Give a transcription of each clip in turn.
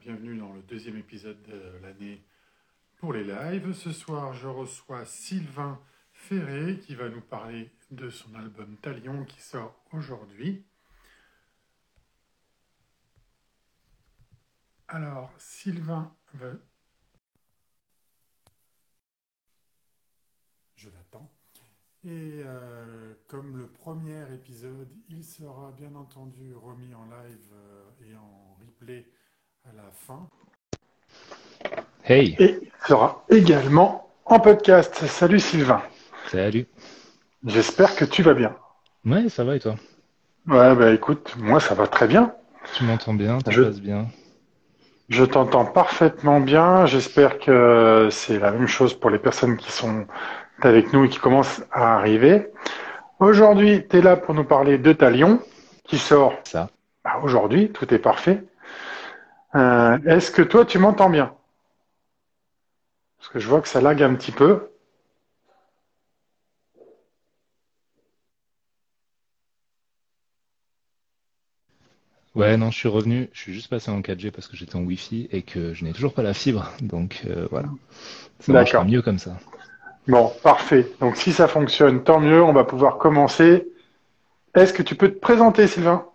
bienvenue dans le deuxième épisode de l'année pour les lives. Ce soir, je reçois Sylvain Ferré qui va nous parler de son album Talion qui sort aujourd'hui. Alors, Sylvain va... Je l'attends. Et euh, comme le premier épisode, il sera bien entendu remis en live euh, et en replay à la fin. Hey. Et il sera également en podcast. Salut Sylvain. Salut. J'espère que tu vas bien. Ouais, ça va et toi? Ouais, bah écoute, moi ça va très bien. Tu m'entends bien, ça Je- passe bien? Je t'entends parfaitement bien. J'espère que c'est la même chose pour les personnes qui sont avec nous et qui commencent à arriver. Aujourd'hui, tu es là pour nous parler de Talion, qui sort Ça. bah, aujourd'hui. Tout est parfait. Euh, Est-ce que toi, tu m'entends bien? Parce que je vois que ça lag un petit peu. Ouais, non, je suis revenu. Je suis juste passé en 4G parce que j'étais en Wi-Fi et que je n'ai toujours pas la fibre. Donc euh, voilà. Ça marchera mieux comme ça. Bon, parfait. Donc si ça fonctionne, tant mieux. On va pouvoir commencer. Est-ce que tu peux te présenter, Sylvain?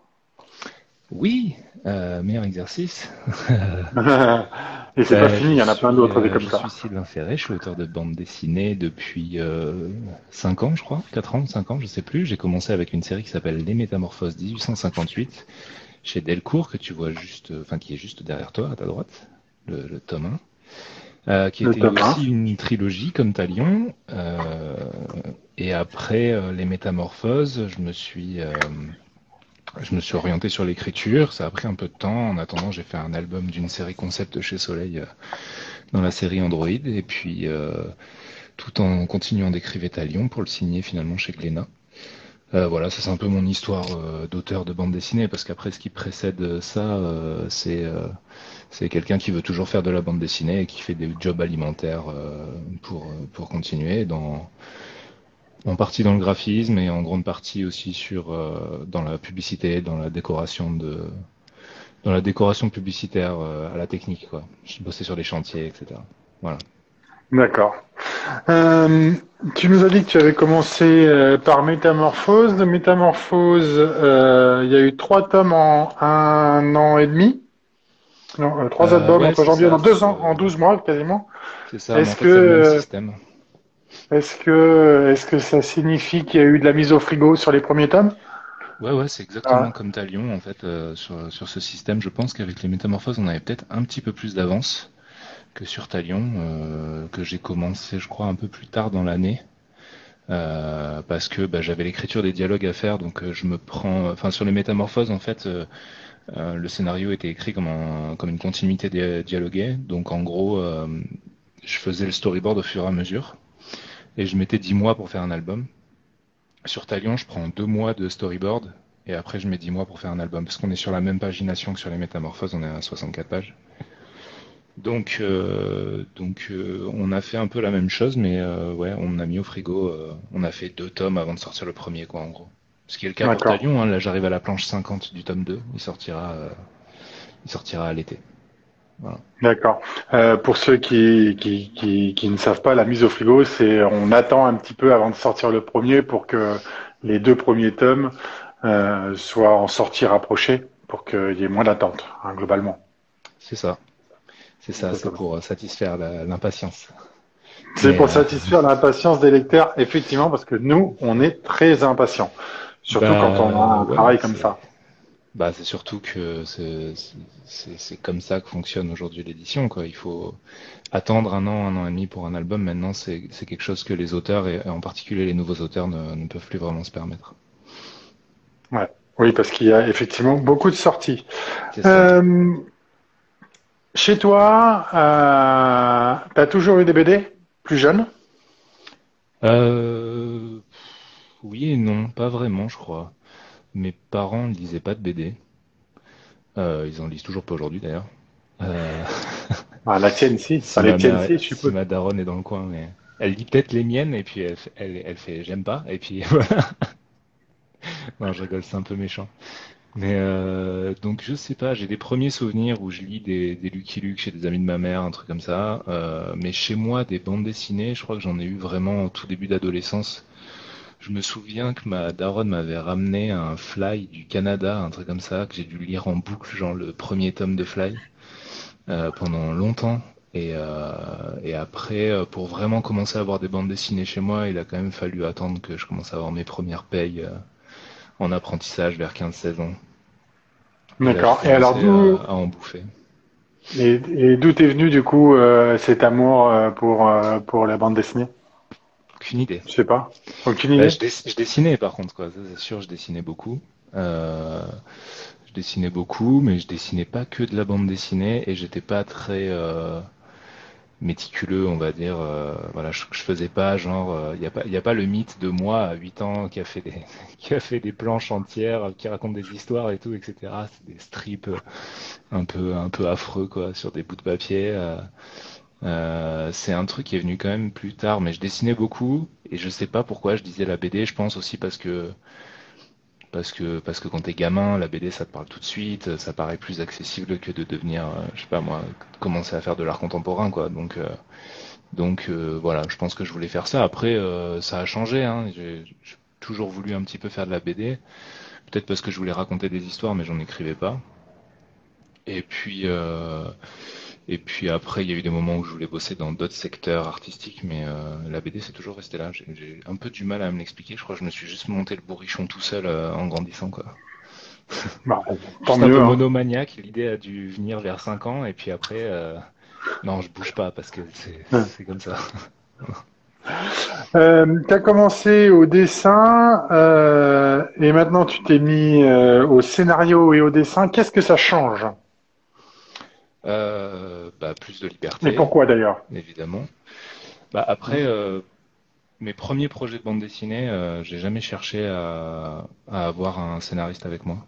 Oui, euh, meilleur exercice. Et c'est Ben, pas fini, il y en a je plein d'autres euh, comme je ça. suis Sylvain Ferré, je suis auteur de bande dessinée depuis euh, 5 ans, je crois, 4 ans, 5 ans, je sais plus. J'ai commencé avec une série qui s'appelle Les Métamorphoses 1858 chez Delcourt, que tu vois juste, euh, enfin qui est juste derrière toi, à ta droite, le, le tome 1, euh, qui était aussi une trilogie comme Talion. Euh, et après euh, Les Métamorphoses, je me suis euh, je me suis orienté sur l'écriture, ça a pris un peu de temps. En attendant, j'ai fait un album d'une série concept chez Soleil euh, dans la série Android, et puis euh, tout en continuant d'écrire à Lyon pour le signer finalement chez Glénat. Euh, voilà, ça c'est un peu mon histoire euh, d'auteur de bande dessinée, parce qu'après ce qui précède ça, euh, c'est c'est quelqu'un qui veut toujours faire de la bande dessinée et qui fait des jobs alimentaires pour pour continuer dans en partie dans le graphisme et en grande partie aussi sur euh, dans la publicité, dans la décoration de dans la décoration publicitaire euh, à la technique quoi. Je bossais sur des chantiers, etc. Voilà. D'accord. Euh, tu nous as dit que tu avais commencé euh, par Métamorphose. De Métamorphose, euh, il y a eu trois tomes en un an et demi. Non, euh, trois albums ouais, entre c'est janvier, ça, en deux ans, en 12 mois quasiment. C'est ça. Est-ce en fait, que, c'est le même système. Est-ce que, est-ce que ça signifie qu'il y a eu de la mise au frigo sur les premiers tomes? Ouais, ouais, c'est exactement Ah. comme Talion en fait euh, sur sur ce système. Je pense qu'avec les métamorphoses, on avait peut-être un petit peu plus d'avance que sur Talion, euh, que j'ai commencé, je crois, un peu plus tard dans l'année. Euh, parce que bah, j'avais l'écriture des dialogues à faire, donc je me prends, enfin sur les métamorphoses en fait, le scénario était écrit comme un, comme une continuité dia- dialoguée, donc en gros, je faisais le storyboard au fur et à mesure, et je mettais 10 mois pour faire un album. Sur Talion, je prends deux mois de storyboard, et après je mets 10 mois pour faire un album, parce qu'on est sur la même pagination que sur les métamorphoses, on est à 64 pages. Donc, euh, donc euh, on a fait un peu la même chose, mais euh, ouais, on a mis au frigo, euh, on a fait deux tomes avant de sortir le premier, quoi, en gros. Ce qui est le cas pour. Talion, hein, là j'arrive à la planche 50 du tome 2, il sortira, euh, il sortira à l'été. D'accord. Euh, pour ceux qui, qui, qui, qui ne savent pas, la mise au frigo, c'est on attend un petit peu avant de sortir le premier pour que les deux premiers tomes euh, soient en sortie rapprochée pour qu'il y ait moins d'attente, hein, globalement. C'est ça. C'est ça, c'est pour euh, satisfaire l'impatience. C'est pour euh, satisfaire l'impatience des lecteurs, effectivement, parce que nous, on est très impatients. Surtout Bah, quand on a un ouais, travail comme ça. Bah, c'est surtout que c'est comme ça que fonctionne aujourd'hui l'édition. Il faut attendre un an, un an et demi pour un album. Maintenant, c'est quelque chose que les auteurs, et en particulier les nouveaux auteurs, ne, ne peuvent plus vraiment se permettre. Oui, parce qu'il y a effectivement beaucoup de sorties. Euh, chez toi, euh, tu as toujours eu des BD plus jeunes? Euh, oui et non, pas vraiment, je crois. Mes parents ne lisaient pas de BD. Euh, ils en lisent toujours pas aujourd'hui, d'ailleurs. Euh, Ah, la tienne, si. si les ma tiennes, mère- si, je si suppose. ma daronne est dans le coin, mais elle lit peut-être les miennes et puis elle, fait- elle, elle fait j'aime pas et puis voilà. Non, je rigole, c'est un peu méchant. Mais euh, donc je sais pas, j'ai des premiers souvenirs où je lis des, des Lucky Luke chez des amis de ma mère, un truc comme ça. Euh, mais chez moi, des bandes dessinées, je crois que j'en ai eu vraiment au tout début d'adolescence. Je me souviens que ma daronne m'avait ramené un Fly du Canada, un truc comme ça, que j'ai dû lire en boucle, genre le premier tome de Fly, euh, pendant longtemps. Et, euh, et après, euh, pour vraiment commencer à avoir des bandes dessinées chez moi, il a quand même fallu attendre que je commence à avoir mes premières payes euh, en apprentissage vers 15-16 ans. D'accord. Et alors d'où à, en bouffer. Et, et d'où est venu du coup euh, cet amour euh, pour euh, pour la bande dessinée? Aucune idée. Je sais pas. Aucune Bah, idée. je, dess- je dessinais par contre, quoi. C'est sûr, je dessinais beaucoup. Euh, je dessinais beaucoup, mais je dessinais pas que de la bande dessinée et j'étais pas très euh, méticuleux, on va dire. Euh, voilà, je, je faisais pas genre, il y a pas, y a pas le mythe de moi à 8 ans qui a fait des, qui a fait des planches entières, qui raconte des histoires et tout, etc. C'est des strips un peu, un peu affreux, quoi, sur des bouts de papier. Euh. C'est un truc qui est venu quand même plus tard, mais je dessinais beaucoup et je sais pas pourquoi je disais la BD. Je pense aussi parce que parce que parce que quand t'es gamin, la BD ça te parle tout de suite, ça paraît plus accessible que de devenir, euh, je sais pas moi, commencer à faire de l'art contemporain quoi. Donc euh, donc euh, voilà, je pense que je voulais faire ça. Après ça a changé, hein. J'ai toujours voulu un petit peu faire de la BD, peut-être parce que je voulais raconter des histoires, mais j'en écrivais pas. Et puis et puis après, il y a eu des moments où je voulais bosser dans d'autres secteurs artistiques, mais euh, la BD c'est toujours resté là. J'ai un peu du mal à me l'expliquer. Je crois que je me suis juste monté le bourrichon tout seul euh, en grandissant, quoi. Bah, tant Juste un mieux. peu hein. monomaniaque. L'idée a dû venir vers 5 ans, et puis après, euh, non, je bouge pas parce que c'est Ouais. comme ça. Euh, tu as commencé au dessin euh, et maintenant tu t'es mis euh, au scénario et au dessin. Qu'est-ce que ça change? Euh, bah, plus de liberté, pourquoi d'ailleurs? évidemment. Bah, après, euh, mes premiers projets de bande dessinée, euh, j'ai jamais cherché à, à avoir un scénariste avec moi.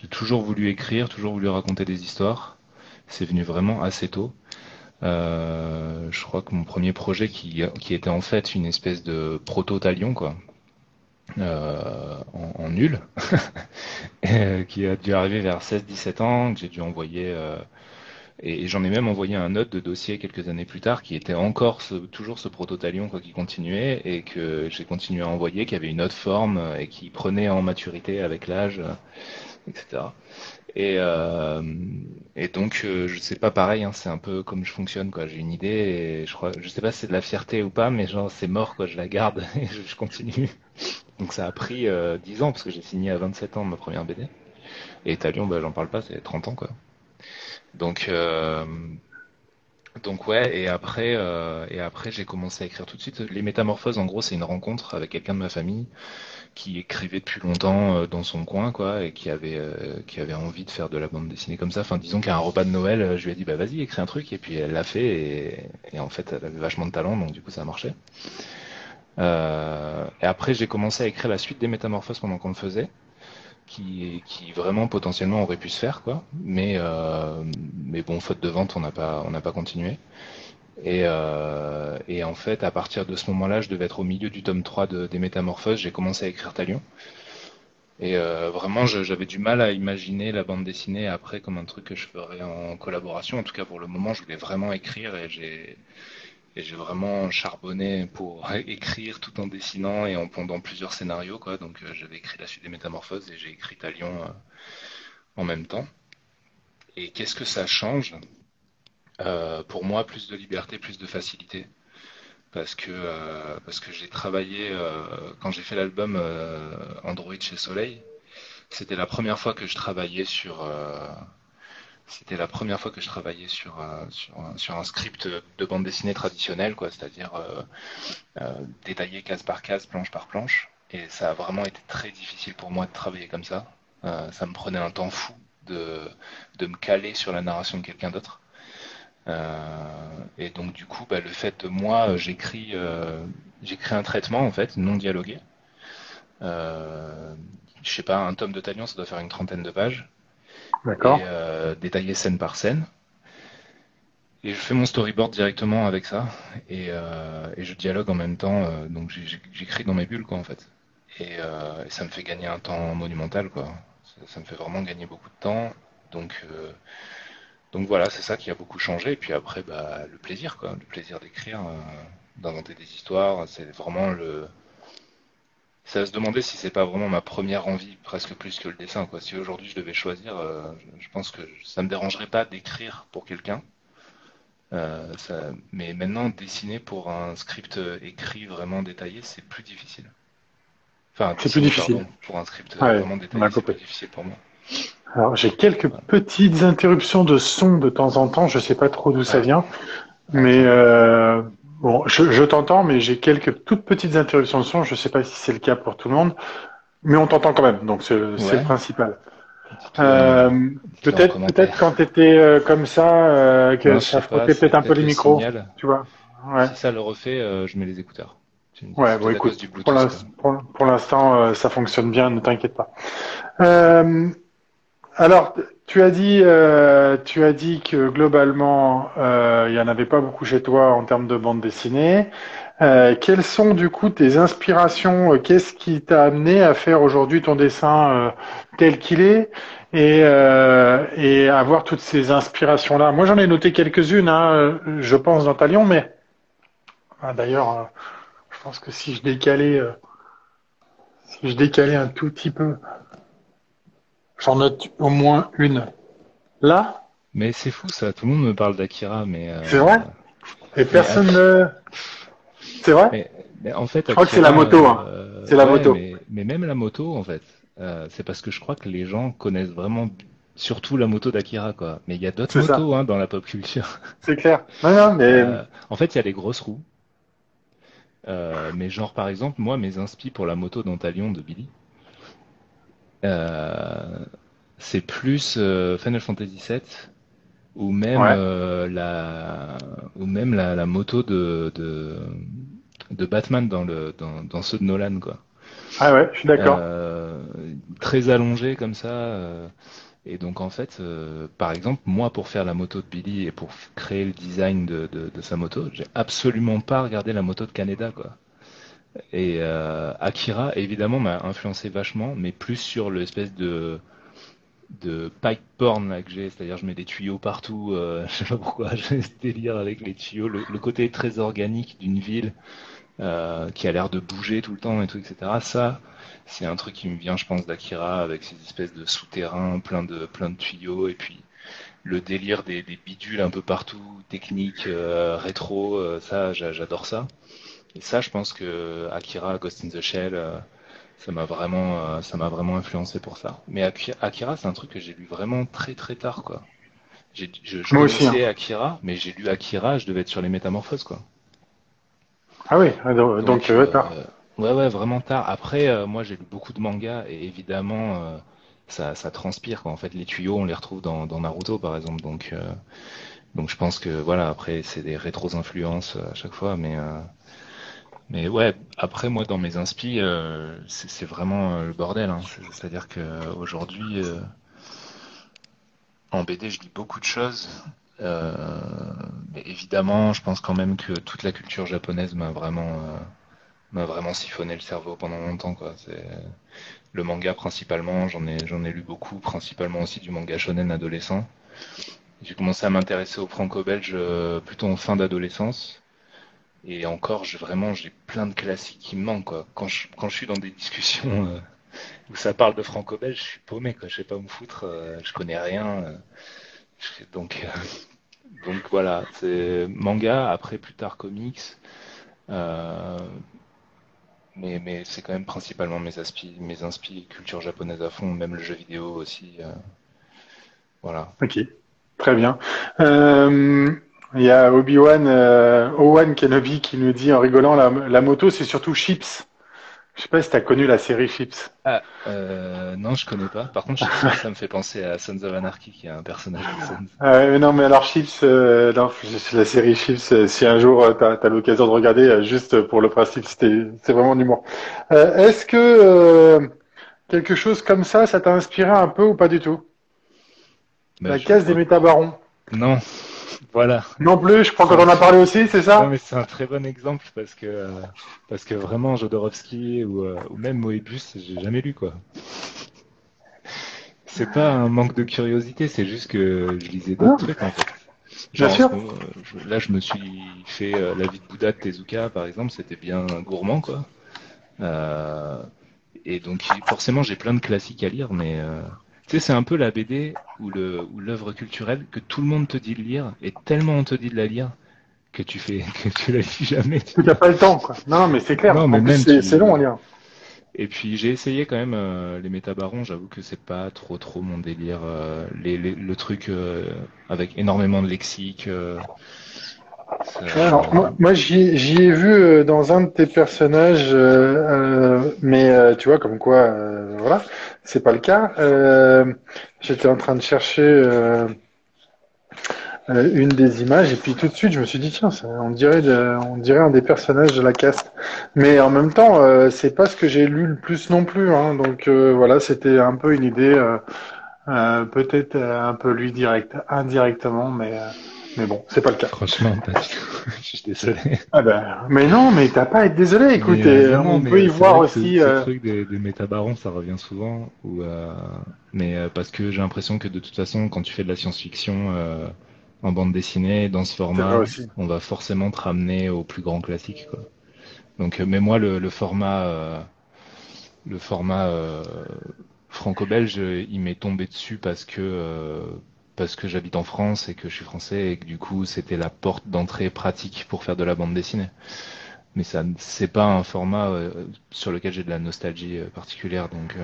J'ai toujours voulu écrire, toujours voulu raconter des histoires. C'est venu vraiment assez tôt. Euh, je crois que mon premier projet qui, qui était en fait une espèce de proto-talion, quoi, euh, en, en nul, et, qui a dû arriver vers 16-17 ans, que j'ai dû envoyer, euh, et j'en ai même envoyé un autre de dossier quelques années plus tard, qui était encore ce, toujours ce proto-talion, quoi, qui continuait, et que j'ai continué à envoyer, qui avait une autre forme, et qui prenait en maturité avec l'âge, euh, etc. Et, euh, et donc, euh, je sais pas, pareil, hein, c'est un peu comme je fonctionne, quoi. J'ai une idée et je crois, je sais pas si c'est de la fierté ou pas, mais genre, c'est mort, quoi. Je la garde et je, je continue. Donc, ça a pris euh, 10 ans parce que j'ai signé à 27 ans ma première BD. Et Talion, bah, j'en parle pas, c'est 30 ans, quoi. Donc, euh, donc ouais, et après, euh, et après, j'ai commencé à écrire tout de suite. Les Métamorphoses, en gros, c'est une rencontre avec quelqu'un de ma famille qui écrivait depuis longtemps euh, dans son coin, quoi, et qui avait, euh, qui avait envie de faire de la bande dessinée comme ça. Enfin, disons qu'à un repas de Noël, je lui ai dit, bah vas-y, écris un truc, et puis elle l'a fait, et, en fait, elle avait vachement de talent, donc du coup, ça a marché. Euh, et après, j'ai commencé à écrire la suite des Métamorphoses pendant qu'on le faisait, qui, qui vraiment potentiellement aurait pu se faire, quoi. Mais, euh, mais bon, faute de vente, on n'a pas, on n'a pas continué. Et, euh, et en fait, à partir de ce moment-là, je devais être au milieu du tome 3 de, des Métamorphoses, j'ai commencé à écrire Talion. Et euh, vraiment, j'avais du mal à imaginer la bande dessinée après comme un truc que je ferais en collaboration. En tout cas, pour le moment, je voulais vraiment écrire et j'ai et j'ai vraiment charbonné pour écrire tout en dessinant et en pondant plusieurs scénarios, quoi. Donc, euh, j'avais écrit la suite des Métamorphoses et j'ai écrit Talion euh, en même temps. Et qu'est-ce que ça change? Euh, pour moi, plus de liberté, plus de facilité? Parce que, euh, parce que j'ai travaillé, quand j'ai fait l'album Android chez Soleil, c'était la première fois que je travaillais sur, c'était la première fois que je travaillais sur, euh, sur, un, script de bande dessinée traditionnel, quoi, c'est-à-dire euh, euh, détaillé case par case, planche par planche. Et ça a vraiment été très difficile pour moi de travailler comme ça. Ça me prenait un temps fou de, de me caler sur la narration de quelqu'un d'autre. Et donc du coup, bah, le fait de moi, j'écris, j'écris un traitement en fait non dialogué. Je sais pas, un tome de Talion, ça doit faire une trentaine de pages D'accord. euh, détaillé scène par scène. Et je fais mon storyboard directement avec ça et, euh, et je dialogue en même temps. euh, donc j'écris dans mes bulles quoi en fait. Et, euh, et ça me fait gagner un temps monumental quoi. Ça, me fait vraiment gagner beaucoup de temps. Donc, donc voilà, c'est ça qui a beaucoup changé. Et puis après, bah, le plaisir, quoi, le plaisir d'écrire, d'inventer des histoires, c'est vraiment le. Ça va se demander si c'est pas vraiment ma première envie, presque plus que le dessin. Quoi. Si aujourd'hui je devais choisir, euh, je pense que ça me dérangerait pas d'écrire pour quelqu'un. mais maintenant, dessiner pour un script écrit vraiment détaillé, c'est plus difficile. Enfin, c'est plus difficile. pour un script vraiment détaillé, c'est plus difficile pour moi. Alors j'ai quelques petites interruptions de son de temps en temps, je sais pas trop d'où ça vient, mais euh, bon, je, t'entends, mais j'ai quelques toutes petites interruptions de son, je sais pas si c'est le cas pour tout le monde, mais on t'entend quand même, donc c'est le principal. Euh, peut-être peut-être quand tu étais euh, comme ça, euh, que ça frottait peut-être un peu les micros, tu vois. Ouais. Si ça le refait, je mets les écouteurs. Ouais, bon, écoute, pour l'instant, ça fonctionne bien, ne t'inquiète pas. Euh, alors, tu as dit, euh, tu as dit que globalement, euh, il n'y en avait pas beaucoup chez toi en termes de bande dessinée. Euh, quelles sont du coup tes inspirations? Qu'est-ce qui t'a amené à faire aujourd'hui ton dessin tel qu'il est? Et, et avoir toutes ces inspirations-là? Moi, j'en ai noté quelques-unes, hein, je pense, dans ta Lion, mais ah, d'ailleurs, je pense que si je décalais, si je décalais un tout petit peu J'en note au moins une. Là Mais c'est fou ça, tout le monde me parle d'Akira, mais. Euh, c'est vrai Et personne ne. C'est vrai mais, en fait, Je crois que c'est la moto. Hein. Euh, c'est la moto. Mais, même la moto, en fait, euh, c'est parce que je crois que les gens connaissent vraiment surtout la moto d'Akira, quoi. Mais il y a d'autres motos hein, dans la pop culture. C'est clair. Non, non, mais... en fait, il y a les grosses roues. mais genre, par exemple, moi, mes inspi pour la moto d'Antalion de Billy, c'est plus euh, Final Fantasy VII ou même euh, la ou même la, la moto de, de, de Batman dans le dans, dans ceux de Nolan quoi. Ah ouais, je suis d'accord. Euh, très allongé comme ça. Euh, et donc en fait, euh, par exemple, moi pour faire la moto de Billy et pour créer le design de, de, de sa moto, j'ai absolument pas regardé la moto de Canada quoi. Et euh, Akira, évidemment, m'a influencé vachement, mais plus sur l'espèce de pipe porn que j'ai, c'est-à-dire je mets des tuyaux partout, euh, je sais pas pourquoi, j'ai ce délire avec les tuyaux, le, côté très organique d'une ville euh, qui a l'air de bouger tout le temps et etc. Ça, c'est un truc qui me vient, je pense, d'Akira avec ces espèces de souterrains plein de tuyaux et puis le délire des, des bidules un peu partout, technique, euh, rétro, ça, j'adore ça. Et ça, je pense que Akira, Ghost in the Shell, euh, ça m'a vraiment, euh, ça m'a vraiment influencé pour ça. Mais Akira, c'est un truc que j'ai lu vraiment très très tard, quoi. je, je connaissais hein. Akira, mais j'ai lu Akira, je devais être sur les métamorphoses, quoi. Ah oui, ah, donc, euh, tard. ouais, ouais, vraiment tard. Après, moi, j'ai lu beaucoup de mangas et évidemment, ça, ça transpire, quoi. En fait, les tuyaux, on les retrouve dans, dans Naruto, par exemple. Donc, donc, je pense que voilà. Après, c'est des rétros influences à chaque fois, mais mais ouais, après moi dans mes inspi, euh, c'est vraiment euh, le bordel. Hein. C'est-à-dire que aujourd'hui, euh, en BD, je lis beaucoup de choses. mais évidemment, je pense quand même que toute la culture japonaise m'a vraiment m'a vraiment siphonné le cerveau pendant longtemps. Quoi. Le manga principalement. J'en ai j'en ai lu beaucoup, principalement aussi du manga shonen adolescent. J'ai commencé à m'intéresser au franco-belge plutôt en fin d'adolescence. Et encore, je, vraiment, j'ai plein de classiques qui me manquent. Quoi. Quand, je, quand je suis dans des discussions euh, où ça parle de franco-belge, je suis paumé. Quoi. Je sais pas où me foutre. Euh, je connais rien. Euh, donc, donc voilà, c'est manga. Après, plus tard, comics. mais mais c'est quand même principalement mes aspi, mes inspi culture japonaise à fond, même le jeu vidéo aussi. voilà. Ok, très bien. Euh, il y a Obi-Wan, euh, Owen Kenobi qui nous dit en rigolant la, la moto c'est surtout Chips. Je sais pas si tu as connu la série Chips. Ah, euh, non, je connais pas. Par contre, ça me fait penser à Sons of Anarchy, qui est un personnage de Sons. Ah, non, mais alors Chips, euh, non, la série Chips, euh, si un jour euh, tu as, l'occasion de regarder, euh, juste pour le principe, c'est vraiment d'humour. Est-ce que quelque chose comme ça, ça t'a inspiré un peu ou pas du tout? Bah, La case des métabarons. Non, voilà. Non plus, je crois qu'on en a parlé aussi, c'est ça? Non, mais c'est un très bon exemple parce que euh, parce que vraiment Jodorowsky ou, euh, ou même Moebius, j'ai jamais lu quoi. c'est pas un manque de curiosité, c'est juste que je lisais d'autres trucs en fait. Bien sûr. là, je me suis fait euh, La vie de Bouddha de Tezuka, par exemple, c'était bien gourmand, quoi. Euh, et donc, forcément, j'ai plein de classiques à lire, mais euh, tu sais, c'est un peu la BD ou l'œuvre culturelle que tout le monde te dit de lire, et tellement on te dit de la lire que tu fais que tu la lis jamais. Tu n'as pas le temps, quoi. Non, mais c'est clair. Non, mais c'est long à lire. Et puis j'ai essayé quand même euh, les métabarons, j'avoue que c'est pas trop trop mon délire. Euh, les, le truc euh, avec énormément de lexique. Alors, moi, j'y ai vu dans un de tes personnages, mais tu vois comme quoi, voilà, c'est pas le cas. J'étais en train de chercher euh, une des images et puis tout de suite je me suis dit tiens on dirait on dirait un des personnages de la caste mais en même temps euh, c'est pas ce que j'ai lu le plus non plus hein, donc euh, voilà c'était un peu une idée peut-être un peu lui direct indirectement mais mais bon c'est pas le cas franchement je suis désolé ah ben, mais non mais t'as pas à être désolé écoutez on peut y voir aussi ce, truc des, des métabarons ça revient souvent ou mais parce que j'ai l'impression que de toute façon quand tu fais de la science-fiction en bande dessinée, dans ce format, on va forcément te ramener au plus grand classique. Quoi. Donc, euh, mais moi, le, format, euh, le format euh, franco-belge, il m'est tombé dessus parce que parce que j'habite en France et que je suis français et que du coup, c'était la porte d'entrée pratique pour faire de la bande dessinée. Mais ça, c'est pas un format sur lequel j'ai de la nostalgie particulière, donc.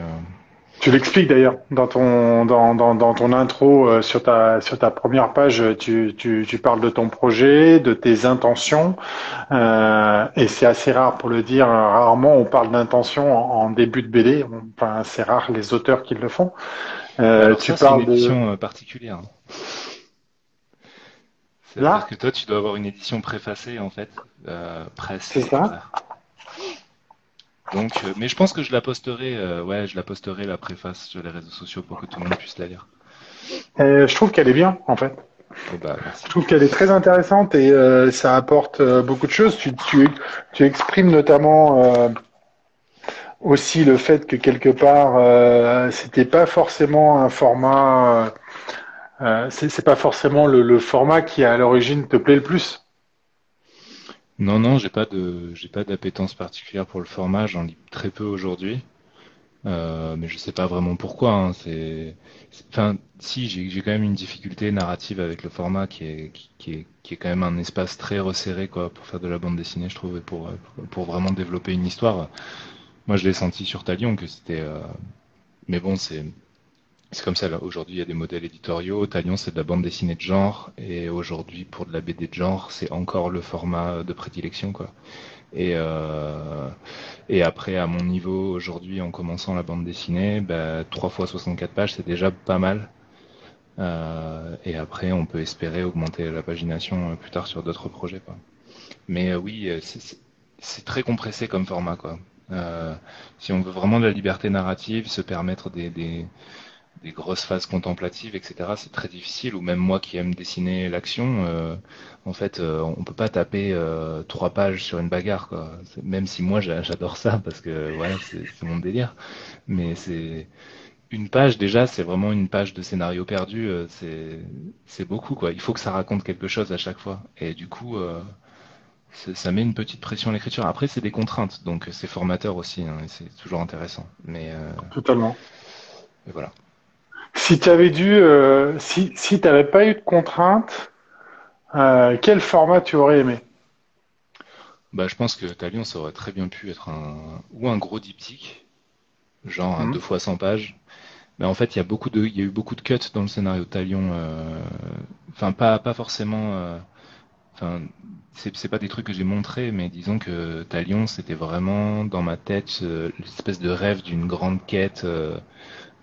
Tu l'expliques d'ailleurs dans ton dans, dans, dans ton intro euh, sur ta sur ta première page. Tu, tu, parles de ton projet, de tes intentions, euh, et c'est assez rare pour le dire. Rarement on parle d'intention en, début de BD. Enfin, c'est rare les auteurs qui le font. Euh, tu ça, parles une édition euh, particulière. Là, parce que toi, tu dois avoir une édition préfacée en fait, euh, presse. C'est ça. Donc, euh, mais je pense que je la posterai, euh, ouais, je la posterai la préface sur les réseaux sociaux pour que tout le monde puisse la lire. Je trouve qu'elle est bien, en fait. Oh, bah, je trouve qu'elle est très intéressante et ça apporte beaucoup de choses. Tu, tu, tu exprimes notamment aussi le fait que quelque part, c'était pas forcément un format, c'est pas forcément le, format qui à l'origine te plaît le plus. Non, non, j'ai pas de, j'ai pas d'appétence particulière pour le format. J'en lis très peu aujourd'hui, euh, mais je sais pas vraiment pourquoi. Hein. C'est, enfin, si j'ai, j'ai quand même une difficulté narrative avec le format qui est, qui, est, qui est quand même un espace très resserré quoi pour faire de la bande dessinée, je trouve, et pour, pour vraiment développer une histoire. Moi, je l'ai senti sur Talion que c'était, euh... mais bon, c'est c'est comme ça, aujourd'hui, il y a des modèles éditoriaux. Talion, c'est de la bande dessinée de genre. Et aujourd'hui, pour de la BD de genre, c'est encore le format de prédilection, quoi. Et, euh, et après, à mon niveau, aujourd'hui, en commençant la bande dessinée, bah, 3 fois 64 pages, c'est déjà pas mal. Euh, et après, on peut espérer augmenter la pagination plus tard sur d'autres projets, quoi. Mais oui, euh, c'est très compressé comme format, quoi. Euh, si on veut vraiment de la liberté narrative, se permettre des, des grosses phases contemplatives, etc. C'est très difficile. Ou même moi qui aime dessiner l'action, euh, en fait, euh, on peut pas taper euh, trois pages sur une bagarre, quoi. Même si moi j'adore ça parce que voilà, c'est mon délire. Mais c'est une page déjà, c'est vraiment une page de scénario perdu. c'est beaucoup, quoi. Il faut que ça raconte quelque chose à chaque fois. Et du coup. Ça met une petite pression à l'écriture. Après, c'est des contraintes, donc c'est formateur aussi, hein, c'est toujours intéressant. Mais totalement. Et voilà. Si tu avais dû, euh, si, si tu n'avais pas eu de contraintes, euh, quel format tu aurais aimé? Bah, Je pense que Talion, ça aurait très bien pu être un, ou un gros diptyque, genre un 2 mhm. fois 100 pages. Mais en fait, il y a beaucoup de, il y a eu beaucoup de cuts dans le scénario de Talion. Euh, enfin, pas, pas forcément. Enfin, c'est pas des trucs que j'ai montrés, mais disons que Talion, c'était vraiment dans ma tête l'espèce de rêve d'une grande quête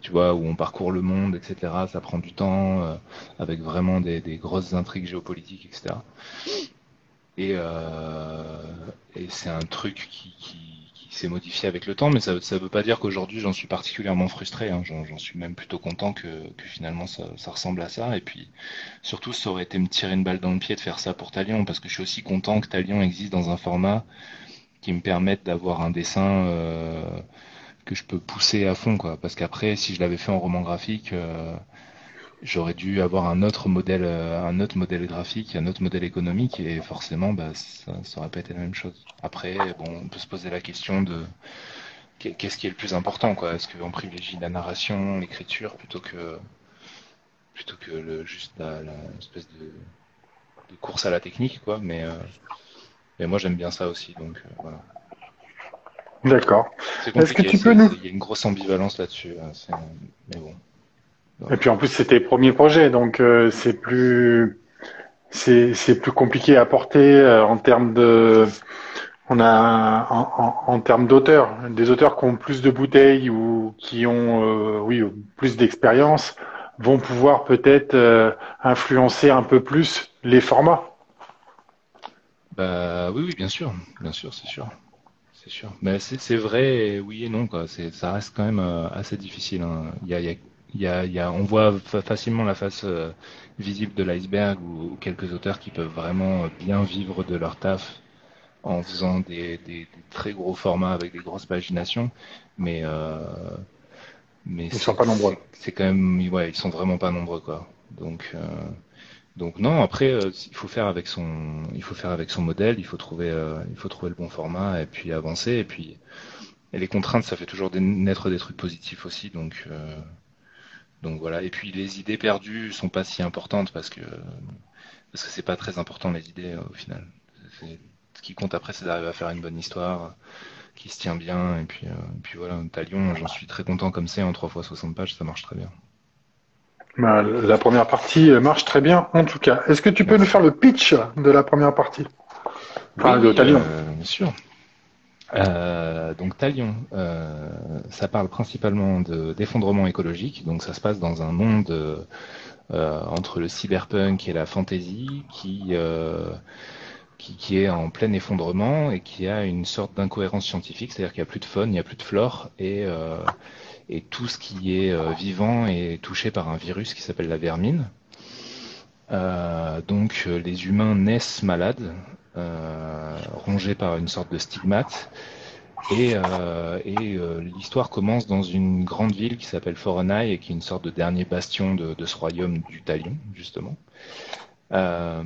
tu vois, où on parcourt le monde, etc. Ça prend du temps, euh, avec vraiment des, grosses intrigues géopolitiques, etc. Euh, et, c'est un truc qui, s'est modifié avec le temps, mais ça ne veut pas dire qu'aujourd'hui j'en suis particulièrement frustré. Hein. J'en suis même plutôt content que, finalement ça, ressemble à ça. Et puis surtout, ça aurait été me tirer une balle dans le pied de faire ça pour Talion, parce que je suis aussi content que Talion existe dans un format qui me permette d'avoir un dessin. Euh, que je peux pousser à fond, quoi. Parce qu'après, si je l'avais fait en roman graphique, j'aurais dû avoir un autre modèle, un autre modèle graphique, un autre modèle économique, et forcément, bah, ça, ça aurait pas été la même chose. Après, bon, on peut se poser la question de qu'est-ce qui est le plus important, quoi Est-ce qu'on privilégie la narration, l'écriture, plutôt que plutôt que le, juste la, espèce de, course à la technique, quoi. Mais, mais moi, j'aime bien ça aussi, donc voilà. D'accord. Est-ce que tu peux nous... Il y a une grosse ambivalence là-dessus. Hein, mais bon. Et puis en plus, c'était premier projet, donc euh, c'est plus c'est plus compliqué à porter euh, en termes de on a en, en, termes d'auteurs, des auteurs qui ont plus de bouteilles ou qui ont euh, oui plus d'expérience vont pouvoir peut-être influencer un peu plus les formats. Bah oui oui bien sûr, bien sûr c'est sûr c'est sûr. Mais c'est vrai, oui et non quoi. Ça reste quand même assez difficile. Hein. Il y a, il y a il y a, on voit facilement la face euh, visible de l'iceberg ou, quelques auteurs qui peuvent vraiment bien vivre de leur taf en faisant des, très gros formats avec des grosses paginations, mais euh, mais ils sont pas nombreux. C'est quand même, ouais, ils sont vraiment pas nombreux quoi. Donc euh, donc non, après il faut faire avec son, il faut faire avec son modèle, il faut trouver, il faut trouver le bon format et puis avancer et puis et les contraintes, ça fait toujours naître des trucs positifs aussi, donc donc voilà. Et puis les idées perdues sont pas si importantes parce que parce que c'est pas très important les idées euh, au final. Ce qui compte après, c'est d'arriver à faire une bonne histoire qui se tient bien. Et puis, euh, puis voilà, Talion, j'en suis très content comme c'est en 3 fois 60 pages, ça marche très bien. Bah, la première partie marche très bien en tout cas. Est-ce que tu peux nous faire le pitch de la première partie? Enfin, de Talion. Euh, bien sûr. Euh, donc Talion, euh, ça parle principalement d'effondrement écologique. Donc ça se passe dans un monde euh, entre le cyberpunk et la fantasy qui, euh, qui, qui est en plein effondrement et qui a une sorte d'incohérence scientifique, c'est-à-dire qu'il n'y a plus de faune, il n'y a plus de flore et euh, et tout ce qui est vivant est touché par un virus qui s'appelle la vermine. donc les humains naissent malades, euh, rongé par une sorte de stigmate. Et, euh, euh, l'histoire commence dans une grande ville qui s'appelle Forenai et qui est une sorte de dernier bastion de, ce royaume du Talion, justement. Euh,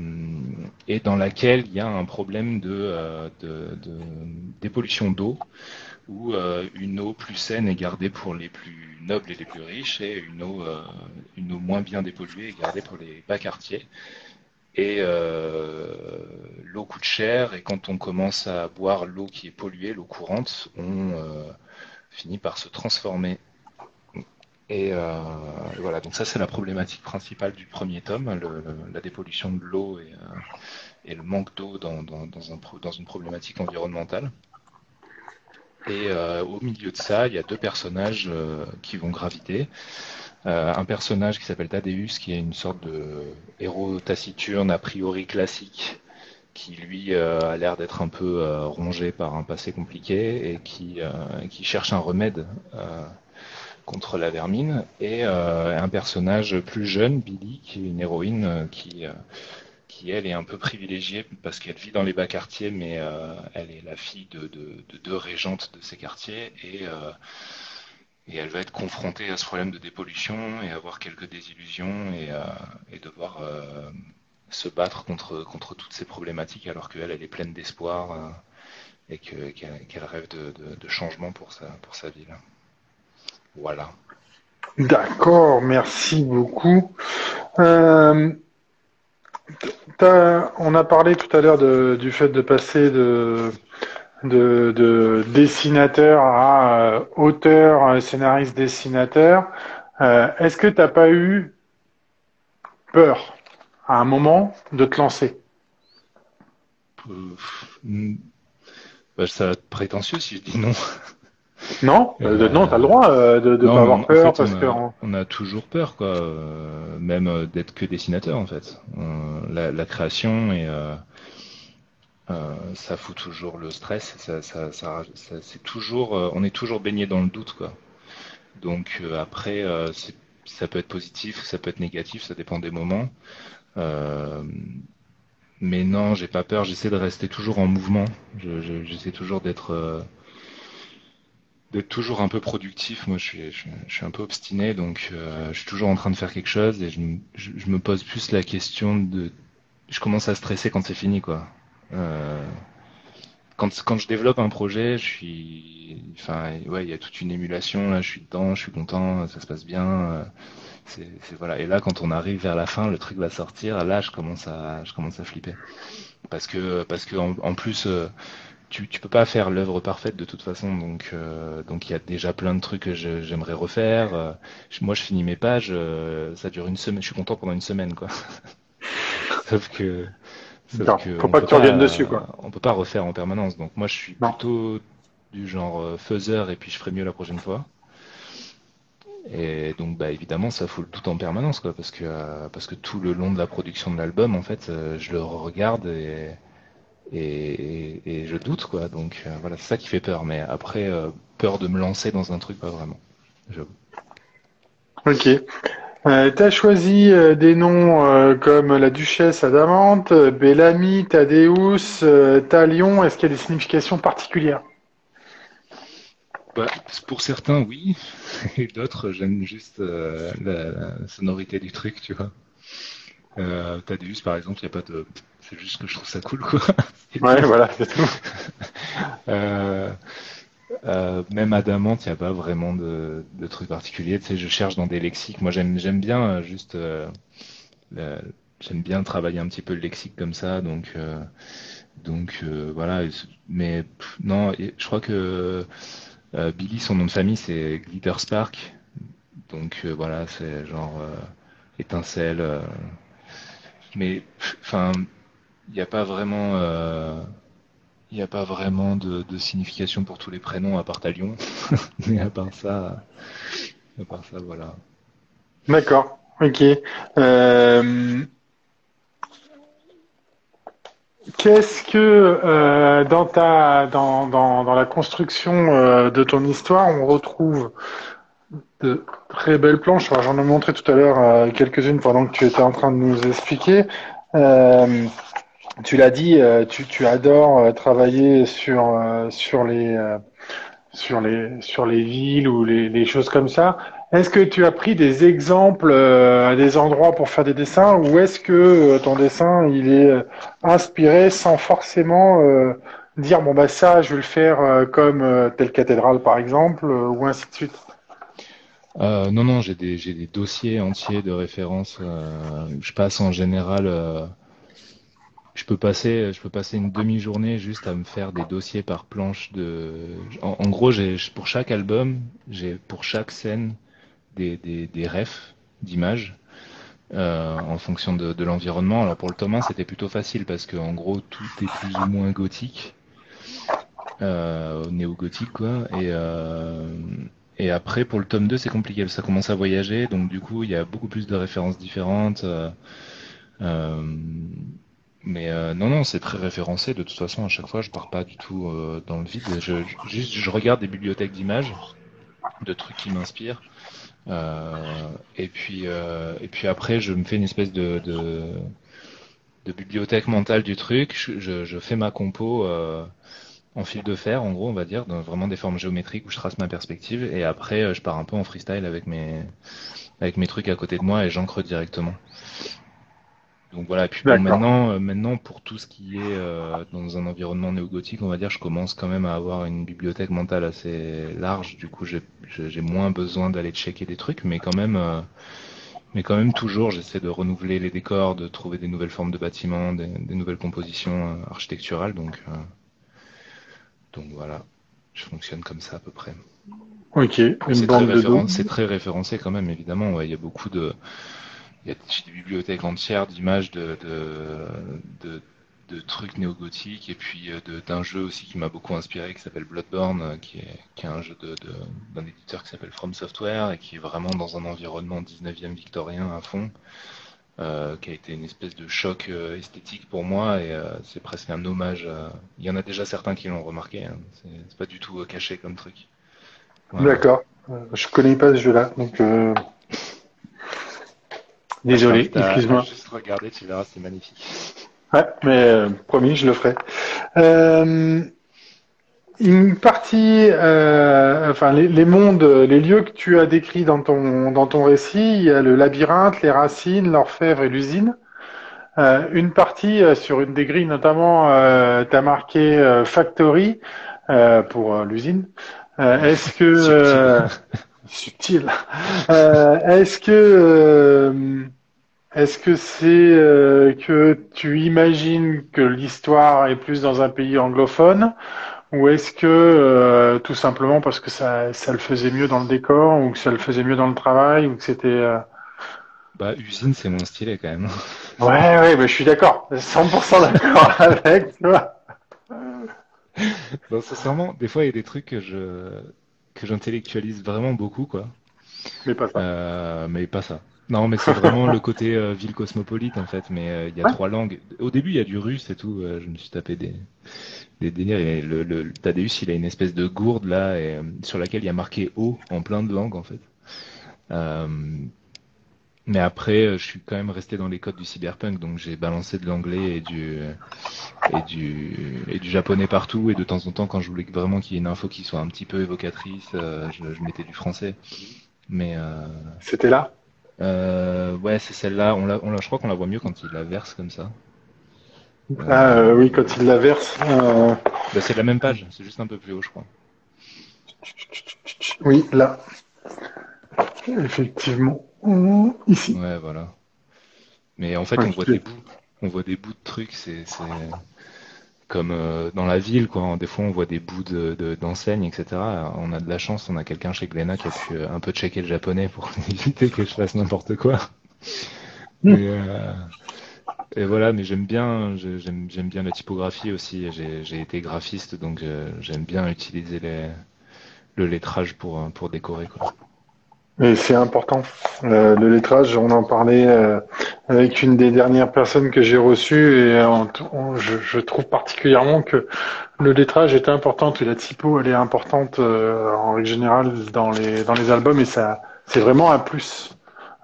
et dans laquelle il y a un problème de, euh, dépollution d'eau, où euh, une eau plus saine est gardée pour les plus nobles et les plus riches, et une eau, une eau moins bien dépolluée est gardée pour les bas quartiers. Et euh, l'eau coûte cher et quand on commence à boire l'eau qui est polluée, l'eau courante, on euh, finit par se transformer. Et euh, voilà, donc ça c'est la problématique principale du premier tome, la dépollution de l'eau et, le manque d'eau dans, une problématique environnementale. Et au milieu de ça, il y a deux personnages qui vont graviter. Euh, un personnage qui s'appelle Thaddeus, qui est une sorte de héros taciturne, a priori classique, qui lui euh, a l'air d'être un peu euh, rongé par un passé compliqué et qui, qui cherche un remède contre la vermine, et un personnage plus jeune, Billy, qui est une héroïne qui qui elle est un peu privilégiée parce qu'elle vit dans les bas quartiers, mais elle est la fille de, deux régentes de ces quartiers et et elle va être confrontée à ce problème de dépollution et avoir quelques désillusions et, devoir euh, se battre contre, contre toutes ces problématiques alors qu'elle, elle est pleine d'espoir euh, et qu'elle rêve de, changement pour sa, pour sa ville. Voilà. D'accord, merci beaucoup. Euh, on a parlé tout à l'heure du fait de passer de de, de dessinateur à euh, auteur, scénariste, dessinateur. Euh, Est-ce que tu n'as pas eu peur à un moment de te lancer? Euh, bah, Ça va être prétentieux si je dis non. Non, euh, non, t'as le droit euh, de ne pas avoir peur parce on a, on a toujours peur, quoi, euh, même d'être que dessinateur en fait. La, la, création et euh, ça fout toujours le stress. Ça, c'est toujours, euh, on est toujours baigné dans le doute, quoi. Donc euh, après, ça peut être positif, ça peut être négatif, ça dépend des moments. mais non, j'ai pas peur. J'essaie de rester toujours en mouvement. J'essaie toujours d'être d'être toujours un peu productif. Moi, je suis, un peu obstiné, donc euh, je suis toujours en train de faire quelque chose et je, je, me pose plus la question de. Je commence à stresser quand c'est fini, quoi. Euh, quand, je développe un projet, il y a toute une émulation, là, je suis dedans, je suis content, ça se passe bien. Euh. Et là, quand on arrive vers la fin, le truc va sortir. Là, je commence à, flipper parce que, plus. Euh, tu, tu peux pas faire l'œuvre parfaite de toute façon, donc il y a déjà plein de trucs que j'aimerais refaire. Moi, je finis mes pages, ça dure une semaine, je suis content pendant une semaine, quoi. sauf que, sauf que faut pas que tu reviennes dessus, quoi. On peut pas refaire en permanence, donc moi, je suis plutôt du genre faiseur et puis je ferai mieux la prochaine fois. Et donc, bah évidemment, ça fout le tout en permanence, quoi, parce que parce que tout le long de la production de l'album, en fait, je le regarde et et, et, je doute quoi. Donc euh, voilà, c'est ça qui fait peur. Mais après, euh, peur de me lancer dans un truc, pas vraiment. Ok. Euh, tu as choisi euh, des noms comme la Duchesse Adamante, Bellamy, Thaddeus, Talion. Est-ce qu'il y a des significations particulières? Bah, Pour certains, oui. Et d'autres, j'aime juste la, la, sonorité du truc, tu vois. Thaddeus, par exemple, il n'y a pas de c'est juste que je trouve ça cool, quoi. ouais, voilà, c'est tout. euh, euh, même Adamant, il n'y a pas vraiment de, de trucs particuliers. Tu sais, je cherche dans des lexiques. Moi, j'aime, bien euh, juste, euh, j'aime bien travailler un petit peu le lexique comme ça. Donc, donc voilà. Mais non, je crois que Billy, son nom de famille, c'est Glitter Spark. Donc voilà, c'est genre étincelle. mais enfin il n'y a pas vraiment, il a pas vraiment de, signification pour tous les prénoms à part Talion. Mais à part ça, à part ça, voilà. D'accord. Ok. Euh... Qu'est-ce que euh, dans ta dans, dans, dans la construction euh, de ton histoire on retrouve de très belles planches? J'en ai montré tout à l'heure quelques-unes pendant que tu étais en train de nous expliquer. Tu l'as dit, euh, tu, tu, adores euh, travailler sur euh, sur les sur les sur les villes ou les, choses comme ça. Est-ce que tu as pris des exemples à des endroits pour faire des dessins ou est-ce que ton dessin il est inspiré sans forcément dire bon bah ça je vais le faire comme telle cathédrale par exemple ou ainsi de suite? Non non j'ai des des dossiers entiers de références je passe en général je peux passer une demi-journée juste à me faire des dossiers par planche de. En, gros, j'ai pour chaque album, j'ai pour chaque scène des refs d'images euh, en fonction de, l'environnement. Alors pour le tome 1, c'était plutôt facile parce que en gros tout est plus ou moins gothique, euh, néo-gothique quoi. Et euh, après pour le tome 2, c'est compliqué. Ça commence à voyager, donc du coup il y a beaucoup plus de références différentes. Euh mais euh, non, non, c'est très référencé. De toute façon, à chaque fois, je pars pas du tout euh, dans le vide. Je, juste, je regarde des bibliothèques d'images, de trucs qui m'inspirent. Euh, et puis, et puis après, je me fais une espèce de, de, de bibliothèque mentale du truc. Je, je fais ma compo en fil de fer, en gros, on va dire, dans vraiment des formes géométriques où je trace ma perspective. Et après, je pars un peu en freestyle avec mes avec mes trucs à côté de moi et j'encre directement. Donc voilà, et puis maintenant, euh, maintenant, pour tout ce qui est euh, dans un environnement néo-gothique, on va dire, je commence quand même à avoir une bibliothèque mentale assez large. Du coup, j'ai moins besoin d'aller checker des trucs, mais quand même, euh, mais quand même toujours, j'essaie de renouveler les décors, de trouver des nouvelles formes de bâtiments, des, nouvelles compositions architecturales. Donc, donc voilà, je fonctionne comme ça à peu près. Ok, une bande de C'est très référencé quand même, évidemment. Il y a beaucoup de y a des bibliothèques entières d'images de, de, de, trucs néo-gothiques et puis euh, d'un jeu aussi qui m'a beaucoup inspiré qui s'appelle Bloodborne, euh, qui est, qui est un jeu d'un éditeur qui s'appelle From Software et qui est vraiment dans un environnement 19e victorien à fond. Euh, qui a été une espèce de choc esthétique pour moi et c'est presque un hommage. Il y en a déjà certains qui l'ont remarqué. Hein. C'est pas du tout caché comme truc. D'accord. Je connais pas ce jeu-là, donc Désolé, excuse-moi. Juste regarder, tu verras, c'est magnifique. Ouais, mais euh, promis, je le ferai. Euh, une partie, euh, enfin les, les, mondes, les lieux que tu as décrits dans ton dans ton récit, il y a le labyrinthe, les racines, l'orfèvre et l'usine. Euh, une partie euh, sur une des grilles, notamment, euh, tu as marqué euh, Factory pour l'usine. Est-ce que subtil, Est-ce que est-ce que c'est que tu imagines que l'histoire est plus dans un pays anglophone ou est-ce que tout simplement parce que ça, ça le faisait mieux dans le décor ou que ça le faisait mieux dans le travail ou que c'était bah, usine, c'est mon style quand même. Ouais, ouais, mais je suis d'accord. 100% d'accord avec toi. Non, sincèrement, des fois, il y a des trucs que je que j'intellectualise vraiment beaucoup, quoi. Mais pas ça. Euh, mais pas ça. Non, mais c'est vraiment le côté euh, ville cosmopolite, en fait. Mais euh, il y a trois langues. Au début, il y a du russe et tout. Euh, je me suis tapé des des délires. Et le, le, Thaddeus, il a une espèce de gourde là, et, sur laquelle il y a marqué O en plein de langues, en fait. Mais après, euh, je suis quand même resté dans les codes du cyberpunk, donc j'ai balancé de l'anglais et du et du et du japonais partout. Et de temps en temps, quand je voulais vraiment qu'il y ait une info qui soit un petit peu évocatrice, euh, je, je, mettais du français. Mais euh... c'était là? Euh, ouais, c'est celle-là. On la, on la, je crois qu'on la voit mieux quand il la verse comme ça. Ah euh, oui, quand il la verse. Bah, c'est la même page, c'est juste un peu plus haut, je crois. Oui, là. Effectivement. Ici. Ouais, voilà. Mais en fait, on voit des bouts, on voit des bouts de trucs. C'est comme euh, dans la ville, quoi. Des fois, on voit des bouts de d'enseignes, etc. On a de la chance, on a quelqu'un chez Glenna qui a pu euh, un peu checker le japonais pour éviter que je fasse n'importe quoi. Hmm. Euh, et voilà, mais j'aime bien, j'aime bien la typographie aussi. J'ai été graphiste, donc j'aime bien utiliser les, le lettrage pour pour décorer, quoi. Et c'est important. Euh, le lettrage, on en parlait euh, avec une des dernières personnes que j'ai reçues et je, je, trouve particulièrement que le lettrage est important et la typo elle est importante euh, en règle générale dans les dans les albums et ça c'est vraiment un plus.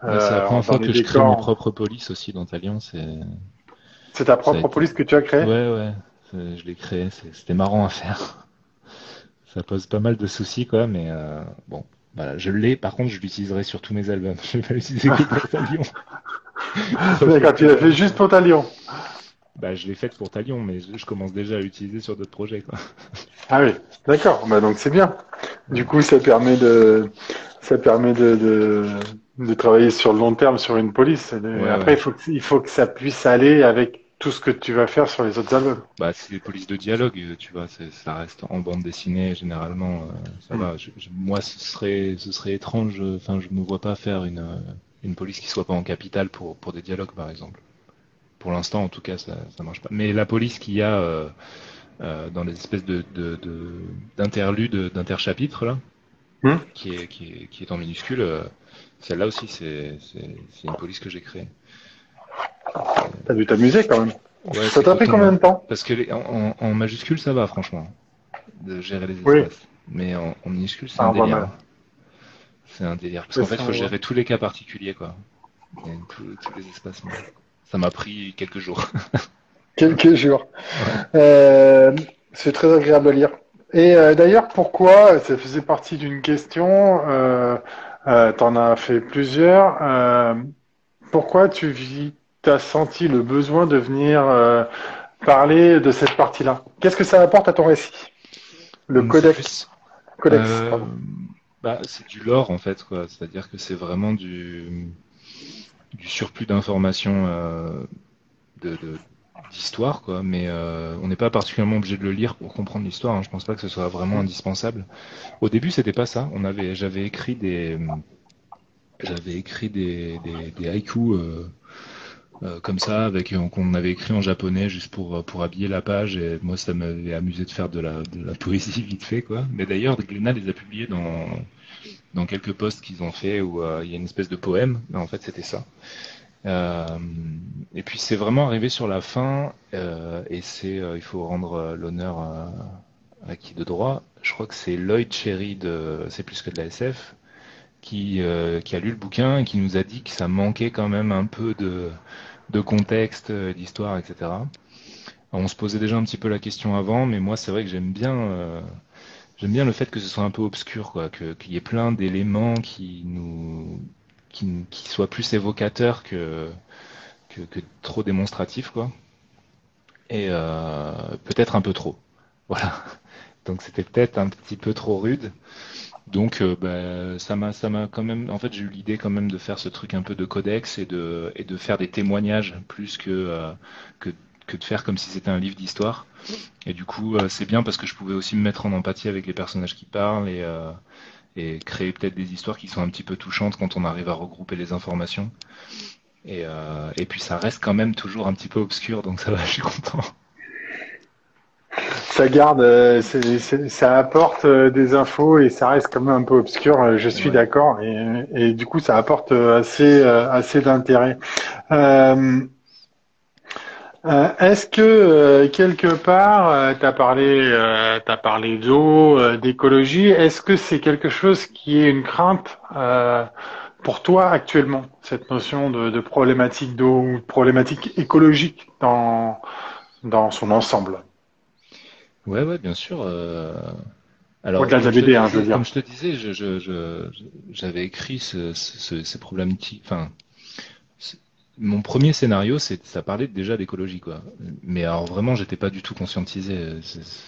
c'est la première fois que je crée mon propre police aussi dans Talion. C'est c'est ta propre police que tu as créée? Ouais ouais, je l'ai créé. C'était marrant à faire. Ça pose pas mal de soucis quoi, mais bon. Voilà, je l'ai, par contre, je l'utiliserai sur tous mes albums. Je vais pas l'utiliser que pour Talion. D'accord, tu l'as fait juste pour Talion. Bah, je l'ai fait pour Talion, mais je, commence déjà à l'utiliser sur d'autres projets, quoi. Ah oui, d'accord. Bah, donc c'est bien. Du coup, ça permet de, ça permet de, de, de travailler sur le long terme sur une police. Après, il faut, il faut que ça puisse aller avec tout ce que tu vas faire sur les autres albums. Bah, c'est des polices de dialogue, tu vois, ça reste en bande dessinée généralement, euh, ça mm. va. moi, ce serait, ce serait étrange. Enfin, je ne me vois pas faire une, euh, une police qui soit pas en capitale pour pour des dialogues, par exemple. Pour l'instant, en tout cas, ça ça marche pas. Mais la police qu'il y a euh, euh, dans les espèces de d'interludes, de, d'interchapitres là, mm. qui est qui est qui est en minuscule, celle-là aussi, c'est c'est une police que j'ai créée. T'as dû t'amuser quand même. ça t'a pris combien de temps Parce que en, majuscule, ça va, franchement, de gérer les espaces. Mais en, minuscule, c'est ah, un délire. C'est un délire. Parce qu'en fait, il faut gérer tous les cas particuliers, quoi. tous, les espaces. Ça m'a pris quelques jours. quelques jours. Euh, c'est très agréable à lire. Et euh, d'ailleurs, pourquoi Ça faisait partie d'une question. Euh, euh, T'en as fait plusieurs. Euh, pourquoi tu vis tu as senti le besoin de venir euh, parler de cette partie-là? Qu'est-ce que ça apporte à ton récit? Le codex. codex euh, bah, c'est du lore en fait, quoi. C'est-à-dire que c'est vraiment du, du surplus d'informations euh, de, d'histoire, quoi. Mais on n'est pas particulièrement obligé de le lire pour comprendre l'histoire. Hein. Je pense pas que ce soit vraiment indispensable. Au début, c'était pas ça. On avait, j'avais écrit des, j'avais écrit des, des, des haïkus. Euh, comme ça, avec euh, qu'on avait écrit en japonais juste pour euh, pour habiller la page. Et moi, ça m'avait amusé de faire de la de la poésie vite fait, quoi. Mais d'ailleurs, Glenna les a publiés dans dans quelques posts qu'ils ont fait où il y a une espèce de poème. En fait, c'était ça. et puis c'est vraiment arrivé sur la fin, et c'est il faut rendre l'honneur à, qui de droit. Je crois que c'est Lloyd Cherry de C'est plus que de la SF qui, qui a lu le bouquin et qui nous a dit que ça manquait quand même un peu de, contexte, euh, d'histoire, etc. on se posait déjà un petit peu la question avant, mais moi c'est vrai que j'aime bien, euh, bien le fait que ce soit un peu obscur, qu'il y ait plein d'éléments qui nous, qui, qui, soient plus évocateurs que, que, trop démonstratifs, quoi. Et euh, peut-être un peu trop. Voilà. Donc c'était peut-être un petit peu trop rude. Donc euh, bah, ça m'a ça m'a quand même en fait j'ai eu l'idée quand même de faire ce truc un peu de codex et de et de faire des témoignages plus que euh, que que de faire comme si c'était un livre d'histoire. Et du coup, euh, c'est bien parce que je pouvais aussi me mettre en empathie avec les personnages qui parlent et, et créer peut-être des histoires qui sont un petit peu touchantes quand on arrive à regrouper les informations. Et, et puis ça reste quand même toujours un petit peu obscur, donc ça va, je suis content. Ça garde, euh, ça apporte euh, des infos et ça reste quand même un peu obscur. euh, Je suis Ouais. d'accord et, et du coup ça apporte assez assez d'intérêt. Est-ce que quelque part tu as parlé t'as parlé d'eau, d'écologie. Est-ce que c'est quelque chose qui est une crainte pour toi actuellement cette notion de, de problématique d'eau ou de problématique écologique dans dans son ensemble? Ouais, ouais, bien sûr. euh, Alors, Au-delà de la comme je te BD, hein, je veux disais, dire. comme je te disais, je, je, je- j'avais écrit ce, ce- ces problématiques. Enfin, mon premier scénario, c'est, ça parlait déjà d'écologie, quoi. Mais alors vraiment, j'étais pas du tout conscientisé.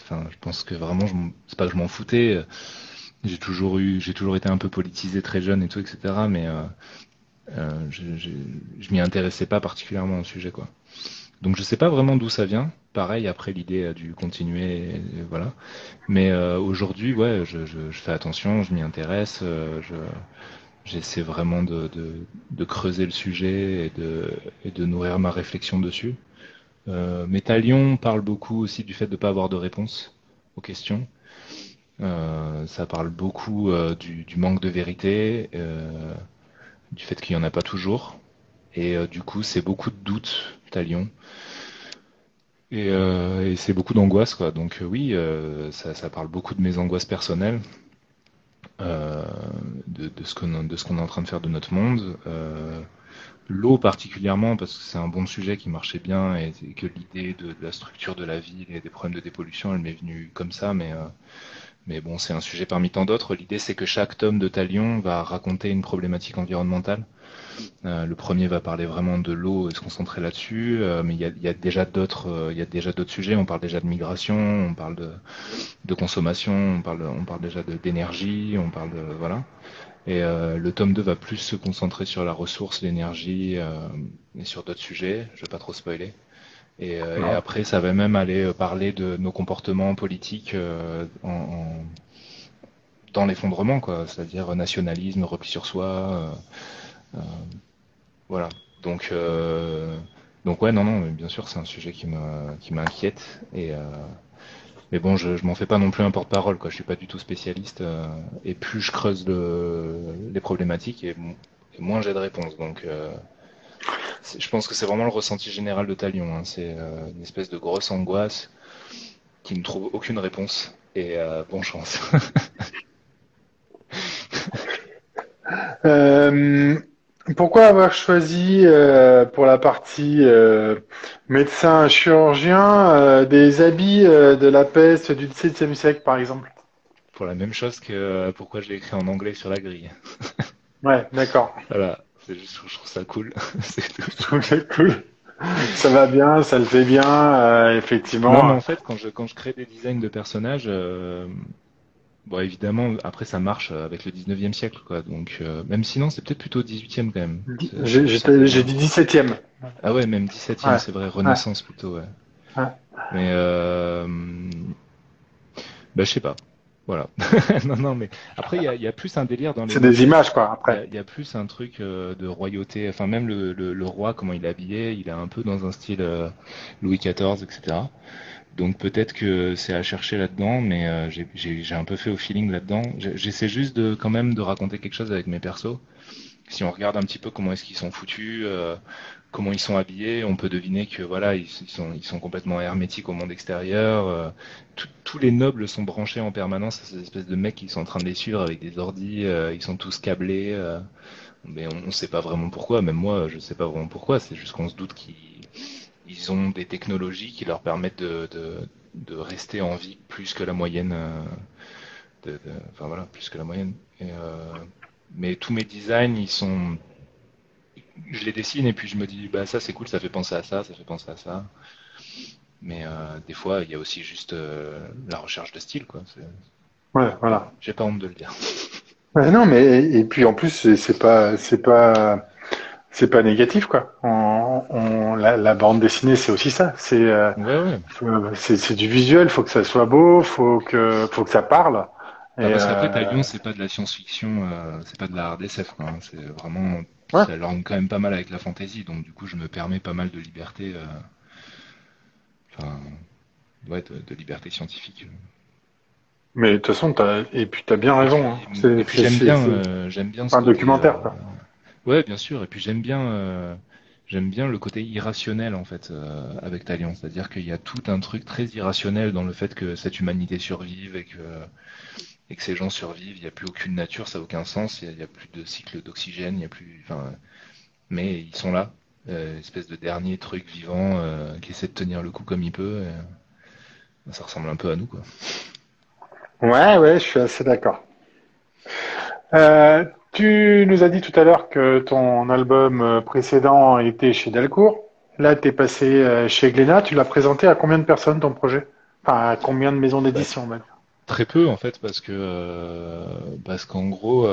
Enfin, je pense que vraiment, je, c'est pas que je m'en foutais. J'ai toujours eu, j'ai toujours été un peu politisé très jeune et tout, etc. Mais euh, euh, je, je, je m'y intéressais pas particulièrement au sujet, quoi. Donc je sais pas vraiment d'où ça vient. Pareil, après l'idée a dû continuer, et voilà. Mais euh, aujourd'hui, ouais, je, fais attention, je m'y intéresse, euh, je, j'essaie vraiment de, creuser le sujet et de, et de nourrir ma réflexion dessus. Euh, Métalion parle beaucoup aussi du fait de ne pas avoir de réponse aux questions. Euh, ça parle beaucoup euh, du, manque de vérité, euh, du fait qu'il n'y en a pas toujours. Et euh, du coup, c'est beaucoup de doutes, Talion. Et, euh, et c'est beaucoup d'angoisse, quoi. Donc euh, oui, euh, ça, parle beaucoup de mes angoisses personnelles, de, ce qu'on est en train de faire de notre monde. L'eau particulièrement, parce que c'est un bon sujet qui marchait bien et, que l'idée de, de la structure de la ville et des problèmes de dépollution, elle m'est venue comme ça, mais mais bon, c'est un sujet parmi tant d'autres. L'idée, c'est que chaque tome de Talion va raconter une problématique environnementale. Euh, le premier va parler vraiment de l'eau et se concentrer là-dessus, euh, mais il y a, y a déjà d'autres, euh, il y a déjà d'autres sujets. On parle déjà de migration, on parle de, de consommation, on parle, on parle déjà d'énergie, on parle de voilà. Et euh, le tome 2 va plus se concentrer sur la ressource, l'énergie euh, et sur d'autres sujets. Je vais pas trop spoiler. Et, euh, et après, ça va même aller euh, parler de nos comportements politiques euh, en, en- dans l'effondrement, quoi. C'est-à-dire nationalisme, repli sur soi. euh, euh, voilà. Donc, euh, donc ouais, non, non, mais bien sûr, c'est un sujet qui me, qui m'inquiète. Et euh, mais bon, je, je m'en fais pas non plus un porte-parole, quoi. Je suis pas du tout spécialiste. euh, et plus je creuse le, les problématiques, et, et moins j'ai de réponses. Donc, euh, je pense que c'est vraiment le ressenti général de Talion. hein. C'est euh, une espèce de grosse angoisse qui ne trouve aucune réponse. Et euh, bonne chance. Euh, pourquoi avoir choisi pour la partie médecin chirurgien des habits de la peste du XVIIe siècle, par exemple? Pour la même chose que pourquoi je l'ai écrit en anglais sur la grille. Ouais, d'accord. Voilà, c'est juste que je trouve ça cool. Je trouve ça cool. Ça va bien, ça le fait bien, euh, Non, mais effectivement. en fait, quand je, quand je crée des designs de personnages, euh, bon, évidemment, après, ça marche avec le 19e siècle, quoi. Donc, euh, même sinon, c'est peut-être plutôt 18e quand même. J'ai dit 17e. Ah ouais, même 17e, Ouais. c'est vrai, Renaissance plutôt, ouais. Ouais. Mais, euh, bah, je sais pas. Voilà. Non, non, mais après, il y y a plus un délire dans les. C'est des images, quoi, après. il y a plus un truc euh, de royauté. Enfin, même le, le, le roi, comment il est habillé, il est un peu dans un style euh, Louis XIV, etc. Donc peut-être que c'est à chercher là-dedans, mais euh, j'ai un peu fait au feeling là-dedans. J'essaie juste de quand même de raconter quelque chose avec mes persos. Si on regarde un petit peu comment est-ce qu'ils sont foutus, euh, comment ils sont habillés, on peut deviner que voilà, ils, sont complètement hermétiques au monde extérieur. euh, tous les nobles sont branchés en permanence à ces espèces de mecs qui sont en train de les suivre avec des ordis. euh, ils sont tous câblés. euh, mais on ne sait pas vraiment pourquoi. Même moi, je sais pas vraiment pourquoi. C'est juste qu'on se doute qu'ils ils ont des technologies qui leur permettent de, rester en vie plus que la moyenne. Enfin voilà, plus que la moyenne. mais tous mes designs, ils sont je les dessine et puis je me dis bah ça c'est cool, ça fait penser à ça, ça fait penser à ça. Mais des fois, il y a aussi juste la recherche de style, quoi. Ouais, voilà. J'ai pas honte de le dire. non, mais et puis en plus, c'est pas, c'est pas, c'est pas négatif quoi. On, la, bande dessinée, c'est aussi ça. C'est, euh, c'est, du visuel. Faut que ça soit beau. Faut que, faut que ça parle. Ah, parce qu'après, Talion, c'est pas de la science-fiction, euh, c'est pas de la RDSF. Hein. C'est vraiment, ça leur quand même pas mal avec la fantasy. Donc du coup, je me permets pas mal de liberté. Euh, enfin, ouais, de liberté scientifique. Mais de toute façon, as... et puis t'as bien raison. Hein. J'aime bien, euh, j'aime bien. un documentaire. Quoi. Euh, ouais, bien sûr. Et puis j'aime bien, euh, j'aime bien le côté irrationnel en fait avec Talion, c'est-à-dire qu'il y a tout un truc très irrationnel dans le fait que cette humanité survive et que et que ces gens survivent. Il n'y a plus aucune nature, ça n'a aucun sens. Il n'y a, plus de cycle d'oxygène, il y a plus, enfin, mais ils sont là, espèce de dernier truc vivant qui essaie de tenir le coup comme il peut. ça ressemble un peu à nous, quoi. Ouais, ouais, je suis assez d'accord. Euh, tu nous as dit tout à l'heure que ton album euh, précédent était chez Delcourt. Là, tu es passé euh, chez Glénat. Tu l'as présenté à combien de personnes ton projet? Enfin, à combien de maisons d'édition Très peu en fait parce que parce qu'en gros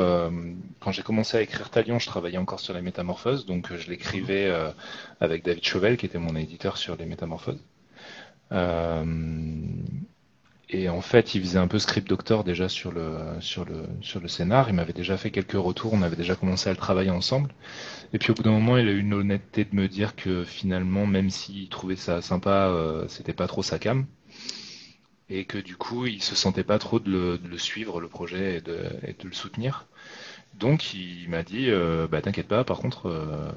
quand j'ai commencé à écrire Talion je travaillais encore sur les métamorphoses donc je l'écrivais avec David Chauvel qui était mon éditeur sur les métamorphoses et en fait, il faisait un peu script doctor déjà sur le sur le sur le scénar. Il m'avait déjà fait quelques retours. On avait déjà commencé à le travailler ensemble. Et puis au bout d'un moment, il a eu une honnêteté de me dire que finalement, même s'il trouvait ça sympa, euh, c'était pas trop sa cam. Et que du coup, il se sentait pas trop de le, suivre le projet et de, le soutenir. Donc, il m'a dit, euh, bah t'inquiète pas. Par contre, euh,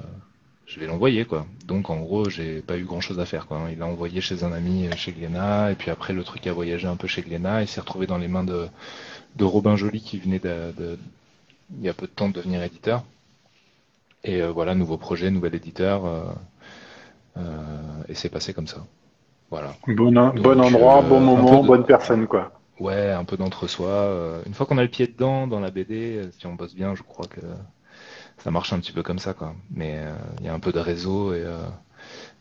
je vais l'envoyer quoi. Donc en gros, j'ai pas eu grand chose à faire quoi. Il l'a envoyé chez un ami chez Glénat et puis après le truc a voyagé un peu chez Glénat et s'est retrouvé dans les mains de, Robin Joly qui venait de, il y a peu de temps de devenir éditeur. Et euh, voilà, nouveau projet, nouvel éditeur euh, euh, et c'est passé comme ça. Voilà. Bon, bon endroit, bon moment, bonne personne quoi. Ouais, un peu d'entre-soi. une fois qu'on a le pied dedans dans la BD, si on bosse bien, je crois que ça marche un petit peu comme ça, quoi. Mais euh, il y a un peu de réseau et euh,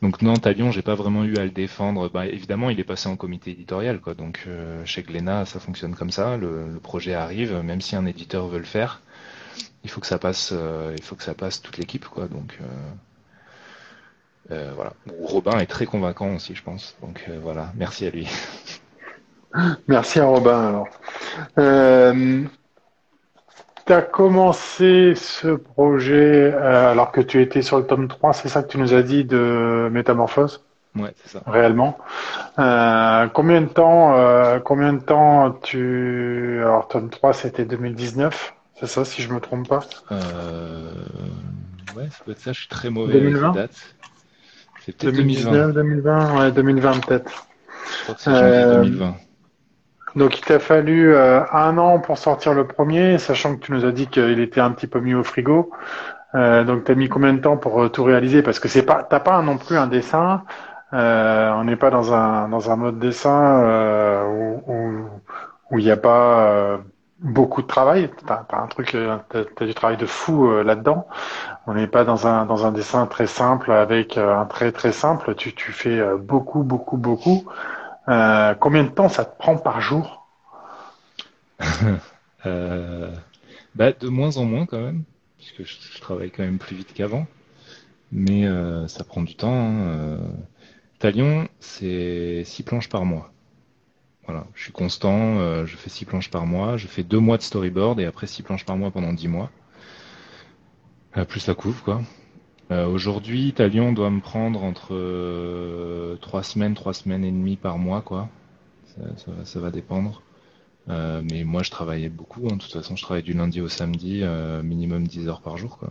donc non, Talion, j'ai pas vraiment eu à le défendre. Bah, évidemment, il est passé en comité éditorial, quoi. Donc euh, chez Glénat, ça fonctionne comme ça. Le, projet arrive, même si un éditeur veut le faire, il faut que ça passe, il faut que ça passe toute l'équipe, quoi. Donc voilà. Robin est très convaincant aussi, je pense. Donc voilà, merci à lui. Merci à Robin alors. Tu as commencé ce projet euh, alors que tu étais sur le tome 3, c'est ça que tu nous as dit de Métamorphose? Ouais, c'est ça. Réellement. Euh, combien de temps, euh, combien de temps tu, alors tome 3 c'était 2019, c'est ça si je me trompe pas? Euh... Ouais, ça peut être ça. Je suis très mauvais 2020 avec les dates. C'est peut-être 2019, 2020, ouais, 2020 peut-être. Je crois que c'est janvier 2020. Donc il t'a fallu euh, un an pour sortir le premier, sachant que tu nous as dit qu'il était un petit peu mis au frigo. Euh, donc t'as mis combien de temps pour euh, tout réaliser? Parce que c'est pas, t'as pas non plus un dessin. Euh, on n'est pas dans un dans un mode dessin euh, où où il n'y a pas beaucoup de travail. T'as, un truc, t'as, as du travail de fou là-dedans. On n'est pas dans un dans un dessin très simple avec un trait très simple. Tu tu fais beaucoup beaucoup beaucoup. Euh, combien de temps ça te prend par jour? Euh, bah, De moins en moins quand même, puisque je, travaille quand même plus vite qu'avant. Mais euh, ça prend du temps. Hein. Talion, c'est 6 planches par mois. Voilà, je suis constant, je fais 6 planches par mois, je fais 2 mois de storyboard et après 6 planches par mois pendant 10 mois. Plus la couve, quoi. Euh, aujourd'hui, Talion doit me prendre entre euh, trois semaines, trois semaines et demie par mois, quoi. Ça, va, dépendre. Euh, mais moi, je travaillais beaucoup. Hein. De toute façon, je travaille du lundi au samedi, minimum 10 heures par jour, quoi.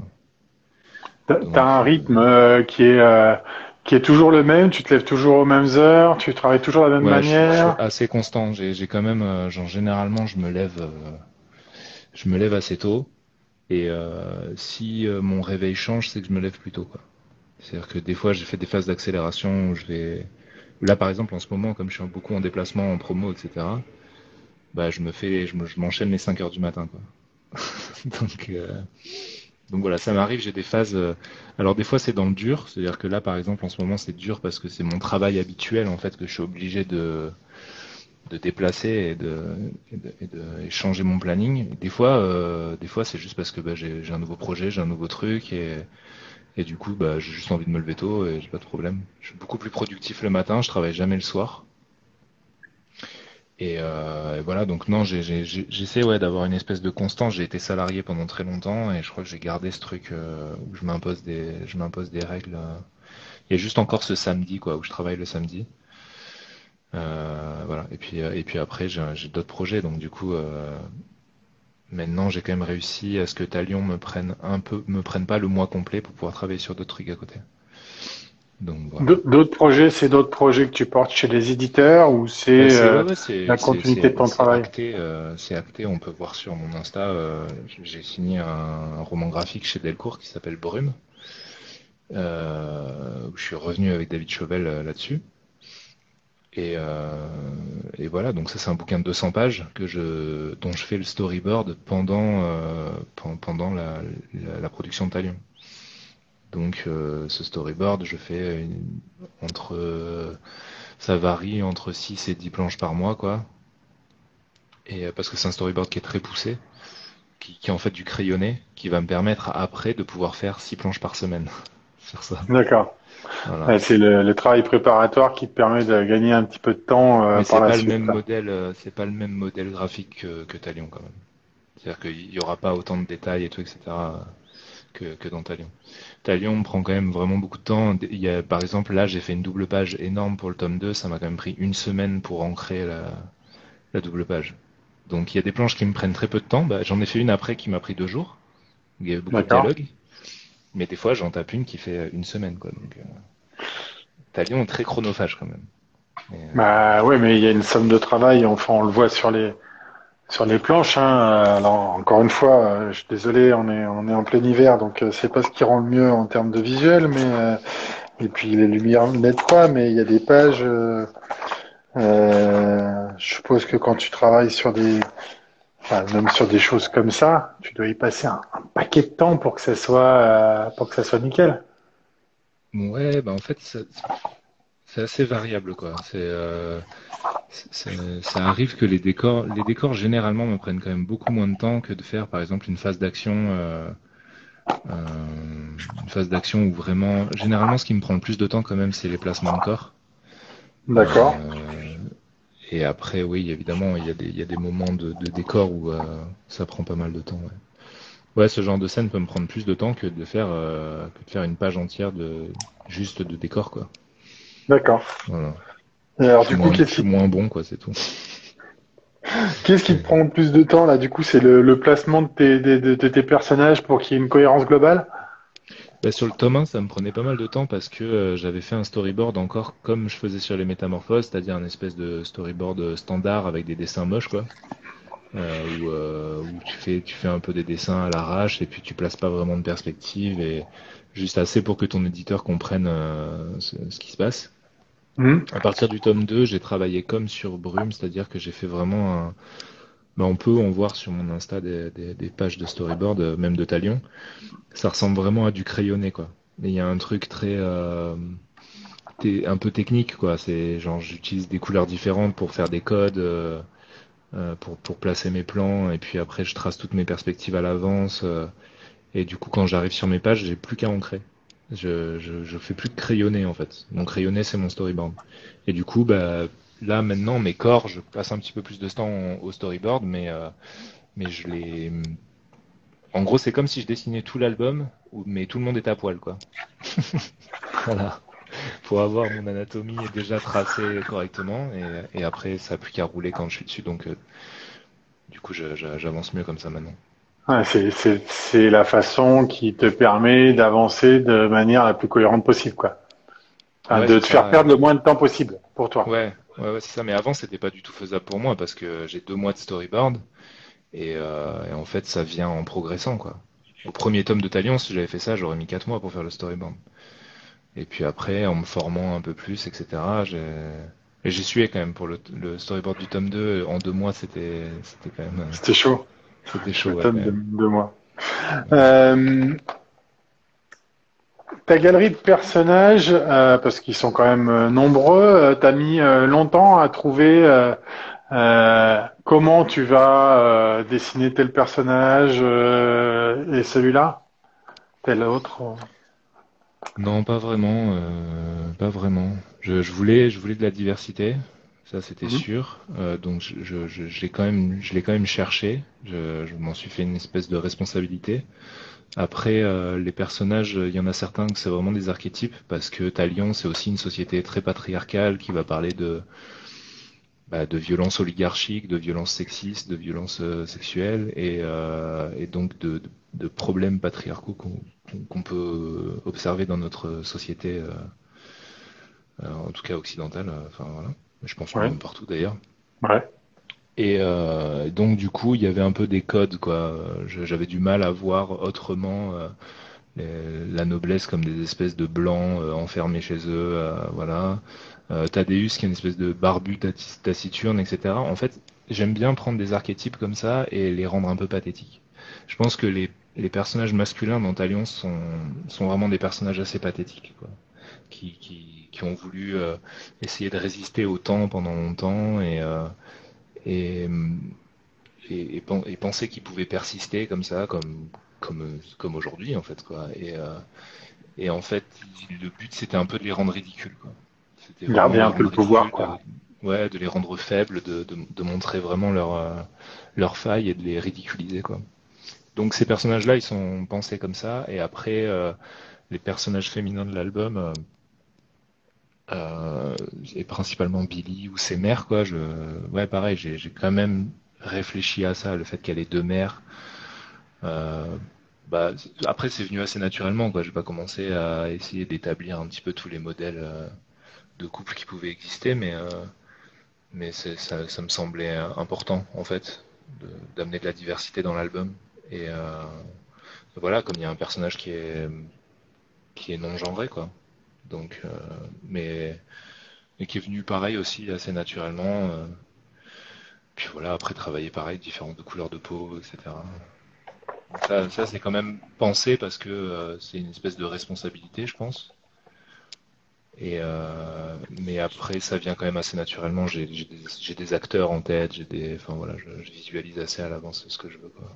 T'as un rythme qui est qui est toujours le même? Tu te lèves toujours aux mêmes heures? Tu travailles toujours de la même manière. Je, suis assez constant. J'ai quand même, genre généralement, je me lève, je me lève assez tôt. Et euh, si euh, mon réveil change, c'est que je me lève plus tôt. C'est-à-dire que des fois, j'ai fait des phases d'accélération où je vais. Là, par exemple, en ce moment, comme je suis beaucoup en déplacement, en promo, etc., bah, je me fais, je m'enchaîne les 5 heures du matin. Donc, euh, donc voilà, ça m'arrive, j'ai des phases. Alors des fois c'est dans le dur, c'est-à-dire que là par exemple en ce moment c'est dur parce que c'est mon travail habituel en fait que je suis obligé de de déplacer et de, changer mon planning. Des fois, euh, des fois c'est juste parce que bah, j'ai un nouveau projet, j'ai un nouveau truc et, du coup bah, j'ai juste envie de me lever tôt et j'ai pas de problème. Je suis beaucoup plus productif le matin, je travaille jamais le soir. Euh, et, voilà, donc non, j'essaie ouais, d'avoir une espèce de constance. J'ai été salarié pendant très longtemps et je crois que j'ai gardé ce truc euh, où je m'impose des, je m'impose des règles. Euh. Il y a juste encore ce samedi, quoi, où je travaille le samedi. Voilà. Et puis, et puis après, j'ai d'autres projets, donc du coup, maintenant, j'ai quand même réussi à ce que Talion me prenne un peu, me prenne pas le mois complet pour pouvoir travailler sur d'autres trucs à côté. D'autres projets, c'est d'autres projets que tu portes chez les éditeurs ou c'est bah, euh, la continuité de ton travail? euh, C'est acté, on peut voir sur mon Insta. Euh, j'ai signé un, roman graphique chez Delcourt qui s'appelle Brume. je suis revenu avec David Chauvel là-dessus. Et, voilà, donc ça c'est un bouquin de 200 pages que je, dont je fais le storyboard pendant, pendant la, production de Talion. Donc euh, ce storyboard, je fais entre ça varie entre 6 et 10 planches par mois quoi. Et euh, parce que c'est un storyboard qui est très poussé, qui, qui, est en fait du crayonné, qui va me permettre après de pouvoir faire 6 planches par semaine sur c'est le, travail préparatoire qui te permet de gagner un petit peu de temps euh, par pas le même modèle, c'est pas le même modèle graphique que, que Talion quand même. C'est-à-dire qu'il n'y aura pas autant de détails et tout, etc. que, que dans Talion. Talion prend quand même vraiment beaucoup de temps. Il y a, par exemple, là, j'ai fait une double page énorme pour le tome 2. Ça m'a quand même pris une semaine pour ancrer la, double page. Donc, il y a des planches qui me prennent très peu de temps. Bah, j'en ai fait une après qui m'a pris deux jours. Il y avait beaucoup de dialogue. Mais des fois, j'en tape une qui fait une semaine, quoi. Donc, euh, est très chronophage quand même. Euh, bah ouais, mais il y a une somme de travail. Enfin, on le voit sur les sur les planches, hein, alors encore une fois, euh, je suis désolé, on est on est en plein hiver, donc euh, c'est pas ce qui rend le mieux en termes de visuel, mais et puis les lumières n'aident pas, mais il y a des pages. Je suppose que quand tu travailles sur des, enfin, même sur des choses comme ça, tu dois y passer un, paquet de temps pour que ça soit pour que ça soit nickel. Ouais, bah en fait, c'est assez variable quoi. C'est ça arrive que les décors, les décors généralement me prennent quand même beaucoup moins de temps que de faire par exemple une phase d'action, euh, euh, une phase d'action où vraiment, généralement ce qui me prend le plus de temps quand même c'est les placements de corps. D'accord. Euh, et après oui évidemment il y a des, il y a des moments de, de décor où ça prend pas mal de temps. Ouais. ouais. ce genre de scène peut me prendre plus de temps que de faire que de faire une page entière de juste de décor quoi. D'accord. Voilà. Alors, du coup, qu'est-ce qui... moins bon, quoi, c'est tout. Qu'est-ce qui te prend le plus de temps, là? Du coup, c'est le, placement de tes, de, tes personnages pour qu'il y ait une cohérence globale? Bah, Sur le tome 1, ça me prenait pas mal de temps parce que euh, j'avais fait un storyboard encore comme je faisais sur les métamorphoses, c'est-à-dire un espèce de storyboard standard avec des dessins moches, quoi. Euh, où, euh, où, tu fais tu fais un peu des dessins à l'arrache et puis tu places pas vraiment de perspective et juste assez pour que ton éditeur comprenne ce qui se passe. Hmm. À partir du tome 2, j'ai travaillé comme sur Brume, c'est-à-dire que j'ai fait vraiment un... Ben, on peut en voir sur mon Insta des, des, pages de storyboard, euh, même de Talion. Ça ressemble vraiment à du crayonné, quoi. Mais il y a un truc très... Euh, un peu technique, quoi. C'est genre, j'utilise des couleurs différentes pour faire des codes, euh, euh, pour, pour placer mes plans, et puis après, je trace toutes mes perspectives à l'avance. Euh, et du coup, quand j'arrive sur mes pages, j'ai plus qu'à ancrer. Je, je, je, fais plus de crayonner en fait. Mon crayonné c'est mon storyboard. Et du coup, bah, là maintenant mes corps, je passe un petit peu plus de temps au storyboard, mais euh, mais je les. En gros, c'est comme si je dessinais tout l'album, mais tout le monde est à poil quoi. voilà. Pour avoir mon anatomie déjà tracée correctement, et, et après ça n'a plus qu'à rouler quand je suis dessus, donc euh, du coup j'avance mieux comme ça maintenant c'est la façon qui te permet d'avancer de manière la plus cohérente possible, quoi. de te faire perdre le moins de temps possible pour toi. Ouais, ouais, ouais c'est ça. Mais avant, c'était pas du tout faisable pour moi parce que j'ai deux mois de storyboard et, euh, et, en fait, ça vient en progressant, quoi. Au premier tome de Talion, si j'avais fait ça, j'aurais mis quatre mois pour faire le storyboard. Et puis après, en me formant un peu plus, etc., j'ai suis quand même pour le, le, storyboard du tome 2. En deux mois, c'était c'était quand même. C'était chaud. C'était chaud. Le tome de deux mois. Euh, ta galerie de personnages, euh, parce qu'ils sont quand même euh, nombreux, euh, t'as mis longtemps à trouver comment tu vas dessiner tel personnage et celui-là, tel autre? Non, pas vraiment, pas vraiment. Je, je, voulais, je voulais de la diversité, ça c'était mhm. sûr. donc je, je, je l'ai quand même, je l'ai quand même cherché. Je, je m'en suis fait une espèce de responsabilité. Après, euh, les personnages, il y en a certains que c'est vraiment des archétypes, parce que Talion, c'est aussi une société très patriarcale qui va parler de, bah, de violence oligarchique, de violence sexiste, de violence euh, sexuelle, et, euh, et, donc de, de, problèmes patriarcaux qu'on peut observer dans notre société, en tout cas occidentale. Enfin voilà, je pense même partout d'ailleurs. Ouais. Et euh, donc du coup, il y avait un peu des codes, quoi. J'avais du mal à voir autrement euh, la noblesse comme des espèces de blancs euh, enfermés chez eux, euh, voilà. Euh, Thaddeus qui est une espèce de barbu taciturne, etc. En fait, j'aime bien prendre des archétypes comme ça et les rendre un peu pathétiques. Je pense que les, les personnages masculins dans Talion sont, sont vraiment des personnages assez pathétiques, quoi. Qui, qui, qui ont voulu essayer de résister au temps pendant longtemps et et, et, et, penser qu'il pouvait persister comme ça, comme, comme, comme aujourd'hui en fait quoi. Et, euh, et en fait, le but c'était un peu de les rendre ridicules quoi. Garder un peu le pouvoir quoi. ouais, de les rendre faibles, de, de, de montrer vraiment leur euh, leur faille et de les ridiculiser quoi. Donc ces personnages-là, ils sont pensés comme ça. Et après, euh, les personnages féminins de l'album, euh, et principalement Billy ou ses mères quoi. Je ouais pareil j'ai quand même réfléchi à ça le fait qu'elle ait deux mères. Euh, bah après c'est venu assez naturellement quoi. J'ai pas commencé à essayer d'établir un petit peu tous les modèles euh, de couple qui pouvaient exister mais mais ça, me semblait important en fait d'amener de, la diversité dans l'album. Et voilà comme il y a un personnage qui est qui est non genré quoi donc, euh, mais, mais qui est venu pareil aussi assez naturellement. Euh. puis voilà, après travailler pareil, différentes couleurs de peau, etc. Ça, ça c'est quand même pensé parce que euh, c'est une espèce de responsabilité, je pense. Et euh, mais après, ça vient quand même assez naturellement. J'ai des, des, acteurs en tête, j'ai des, enfin voilà, je, je, visualise assez à l'avance ce que je veux. Quoi.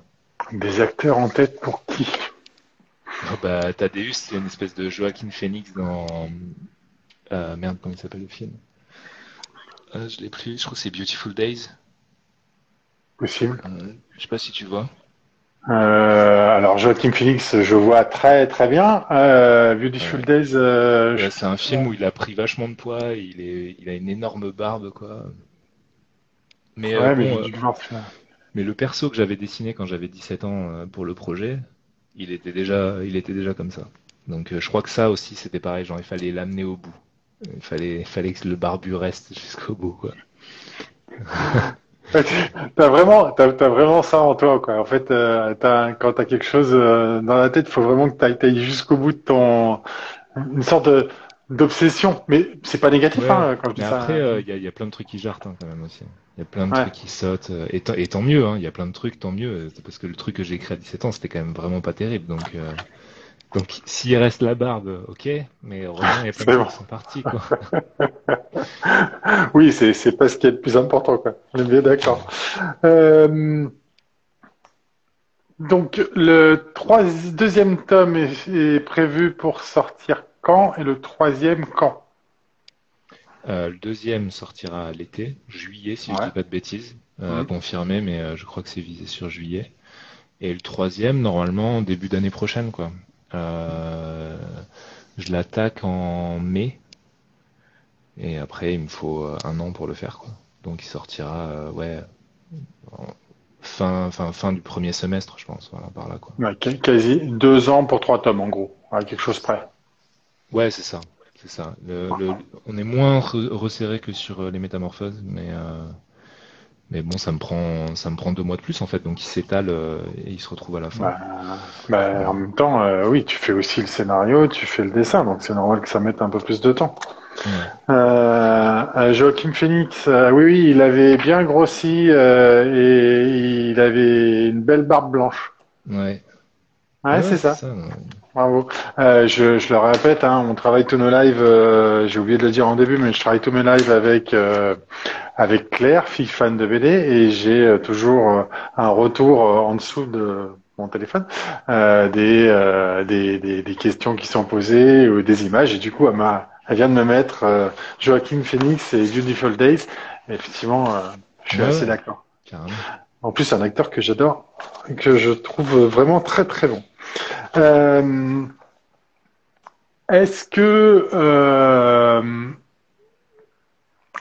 Des acteurs en tête pour qui? Oh, bah, Thaddeus, c'est une espèce de Joaquin Phoenix dans. Euh, merde, comment il s'appelle le film? Euh, Je l'ai pris, je crois que c'est Beautiful Days. Possible. Euh, je sais pas si tu vois. Euh, alors Joaquin Phoenix, je vois très très bien. Beautiful Days. Ouais, c'est un film où il a pris vachement de poids, il est, il a une énorme barbe quoi. Mais, ouais, mais le perso que j'avais dessiné quand j'avais 17 ans pour le projet, il était déjà, il était déjà comme ça. Donc euh, je crois que ça aussi c'était pareil, genre il fallait l'amener au bout. Il fallait, fallait que le barbu reste jusqu'au bout quoi. t'as vraiment, t'as, as vraiment ça en toi quoi. En fait, euh, quand t'as quelque chose euh, dans la tête, il faut vraiment que t'ailles, jusqu'au bout de ton, une sorte de, d'obsession. Mais c'est pas négatif hein, quand je dis ça. Après, il y, a, plein de trucs qui jartent hein, quand même aussi. Il y a plein de trucs qui sautent. Euh, et, et, tant mieux, hein, il y a plein de trucs, tant mieux. C'est parce que le truc que j'ai écrit à 17 ans, c'était quand même vraiment pas terrible. Donc, euh, donc s'il reste la barbe, ok. Mais heureusement, il y a plein de trucs qui sont partis. Quoi. oui, c'est, c'est pas ce qui est le plus important. Quoi. On est bien d'accord. Euh... Donc, le troisième, deuxième tome est, est prévu pour sortir et le troisième quand euh, le deuxième sortira l'été, juillet, si je dis pas de bêtises, euh, confirmé, mais euh, je crois que c'est visé sur juillet. Et le troisième, normalement, début d'année prochaine, quoi. Euh, je l'attaque en mai. Et après, il me faut un an pour le faire, quoi. Donc, il sortira, ouais, fin, fin, fin du premier semestre, je pense, voilà, par là, quoi. Ouais, quasi deux ans pour trois tomes, en gros, à quelque chose près. Ouais, c'est ça. C'est ça. Le, le, on est moins resserré que sur euh, les métamorphoses, mais, euh, Mais bon, ça me prend, ça me prend deux mois de plus en fait, donc il s'étale et il se retrouve à la fin. Bah, bah, en même temps, oui, tu fais aussi le scénario, tu fais le dessin, donc c'est normal que ça mette un peu plus de temps. Euh, Joachim Phoenix, oui, oui, il avait bien grossi et il avait une belle barbe blanche. Ouais. Ouais, c'est ça. Bravo. Euh, je, je, le répète, hein, on travaille tous nos lives. Euh, J'ai oublié de le dire en début, mais je travaille tous mes lives avec euh, avec Claire, fille fan de BD, et j'ai toujours un retour en dessous de mon téléphone des, des, des, des questions qui sont posées ou des images. Et du coup, elle, m'a, elle vient de me mettre Joaquin Phoenix et Beautiful Days. Et effectivement, je suis assez d'accord. En plus, c'est un acteur que j'adore, que je trouve vraiment très très bon. Euh, est-ce que euh,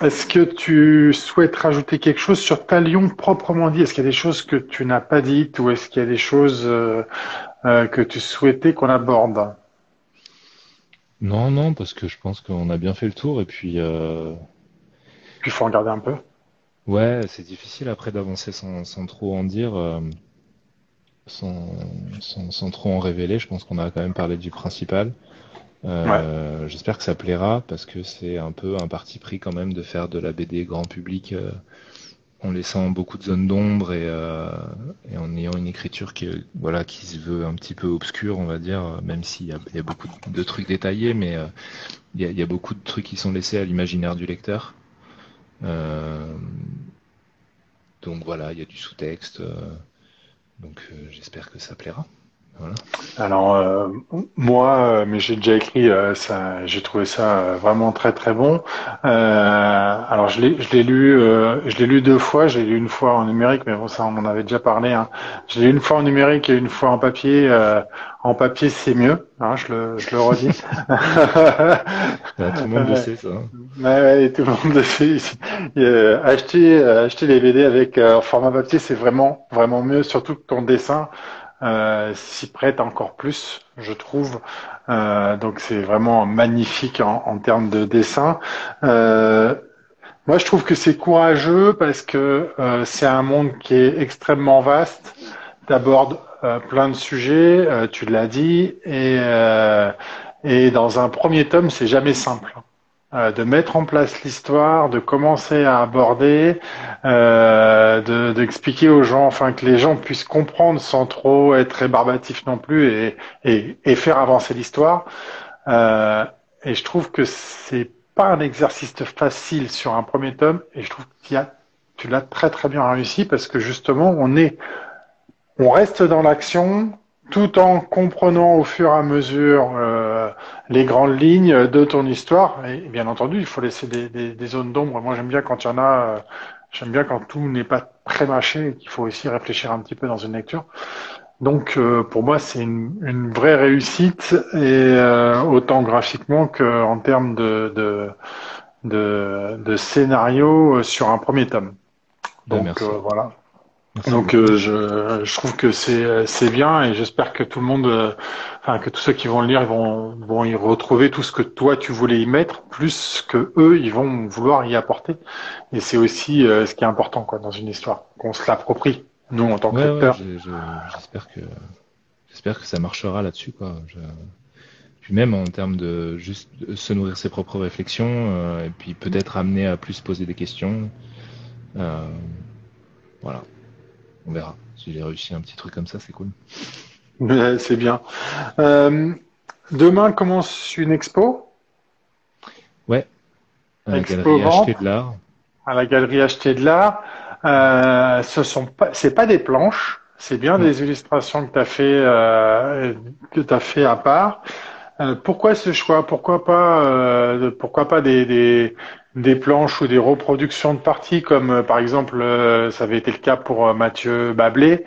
est-ce que tu souhaites rajouter quelque chose sur Talion proprement dit? Est-ce qu'il y a des choses que tu n'as pas dites ou est-ce qu'il y a des choses euh, que tu souhaitais qu'on aborde? Non, non, parce que je pense qu'on a bien fait le tour et puis. il faut en garder un peu. Ouais, c'est difficile après d'avancer sans, sans, trop en dire sans, sans, trop en révéler, je pense qu'on a quand même parlé du principal. Euh, j'espère que ça plaira parce que c'est un peu un parti pris quand même de faire de la BD grand public euh, en laissant beaucoup de zones d'ombre et, euh, et, en ayant une écriture qui, voilà, qui se veut un petit peu obscure, on va dire, même s'il y, y a, beaucoup de trucs détaillés, mais il y a, y, a, beaucoup de trucs qui sont laissés à l'imaginaire du lecteur. donc voilà, il y a du sous-texte. Donc euh, j'espère que ça plaira. Voilà. Alors euh, moi, euh, mais j'ai déjà écrit, ça, j'ai trouvé ça vraiment très très bon. alors je l'ai, je l'ai lu, je l'ai lu deux fois. J'ai lu une fois en numérique, mais bon ça on en avait déjà parlé. Hein. Je l'ai lu une fois en numérique et une fois en papier. en papier c'est mieux, hein, je le, je le redis. tout le monde le sait ça. Ouais, ouais, tout le monde le sait. acheter, acheter les BD avec format papier, c'est vraiment vraiment mieux, surtout que ton dessin euh, s'y prête encore plus, je trouve. Euh, donc c'est vraiment magnifique en, termes de dessin. Euh, moi, je trouve que c'est courageux parce que c'est un monde qui est extrêmement vaste. D'abordes euh, plein de sujets, tu l'as dit, et, et dans un premier tome, c'est jamais simple. Euh, de mettre en place l'histoire, de commencer à aborder, euh, d'expliquer aux gens, enfin que les gens puissent comprendre sans trop être rébarbatifs non plus et, et, et faire avancer l'histoire. Euh, et je trouve que c'est pas un exercice facile sur un premier tome et je trouve que tu l'as très très bien réussi parce que justement on est, on reste dans l'action, tout en comprenant au fur et à mesure euh, les grandes lignes de ton histoire. Et bien entendu, il faut laisser des, des, des zones d'ombre. Moi, j'aime bien quand il y en a. Euh, j'aime bien quand tout n'est pas pré-mâché et qu'il faut aussi réfléchir un petit peu dans une lecture. Donc, euh, pour moi, c'est une, une, vraie réussite, et euh, autant graphiquement qu'en termes de, de, de, de, scénario sur un premier tome. Donc, voilà. Donc euh, je, je, trouve que c'est c'est bien et j'espère que tout le monde, euh, enfin que tous ceux qui vont le lire, ils vont vont y retrouver tout ce que toi tu voulais y mettre, plus que eux ils vont vouloir y apporter. Et c'est aussi euh, ce qui est important quoi dans une histoire, qu'on se l'approprie nous en tant que lecteurs. j'espère que j'espère que ça marchera là-dessus quoi. Je... Puis même en termes de juste se nourrir ses propres réflexions et puis peut-être amener à plus poser des questions. voilà. On verra. Si j'ai réussi un petit truc comme ça, c'est cool. c'est bien. Euh, demain commence une expo? Ouais. À la galerie Acheter de l'art. À la galerie Acheter de l'art. Euh, ce sont pas, c'est pas des planches, c'est bien des illustrations que tu as fait, euh, que tu as fait à part. Euh, pourquoi ce choix? Pourquoi pas, euh, pourquoi pas des, des, des, planches ou des reproductions de parties comme euh, par exemple ça avait été le cas pour Mathieu Bablé.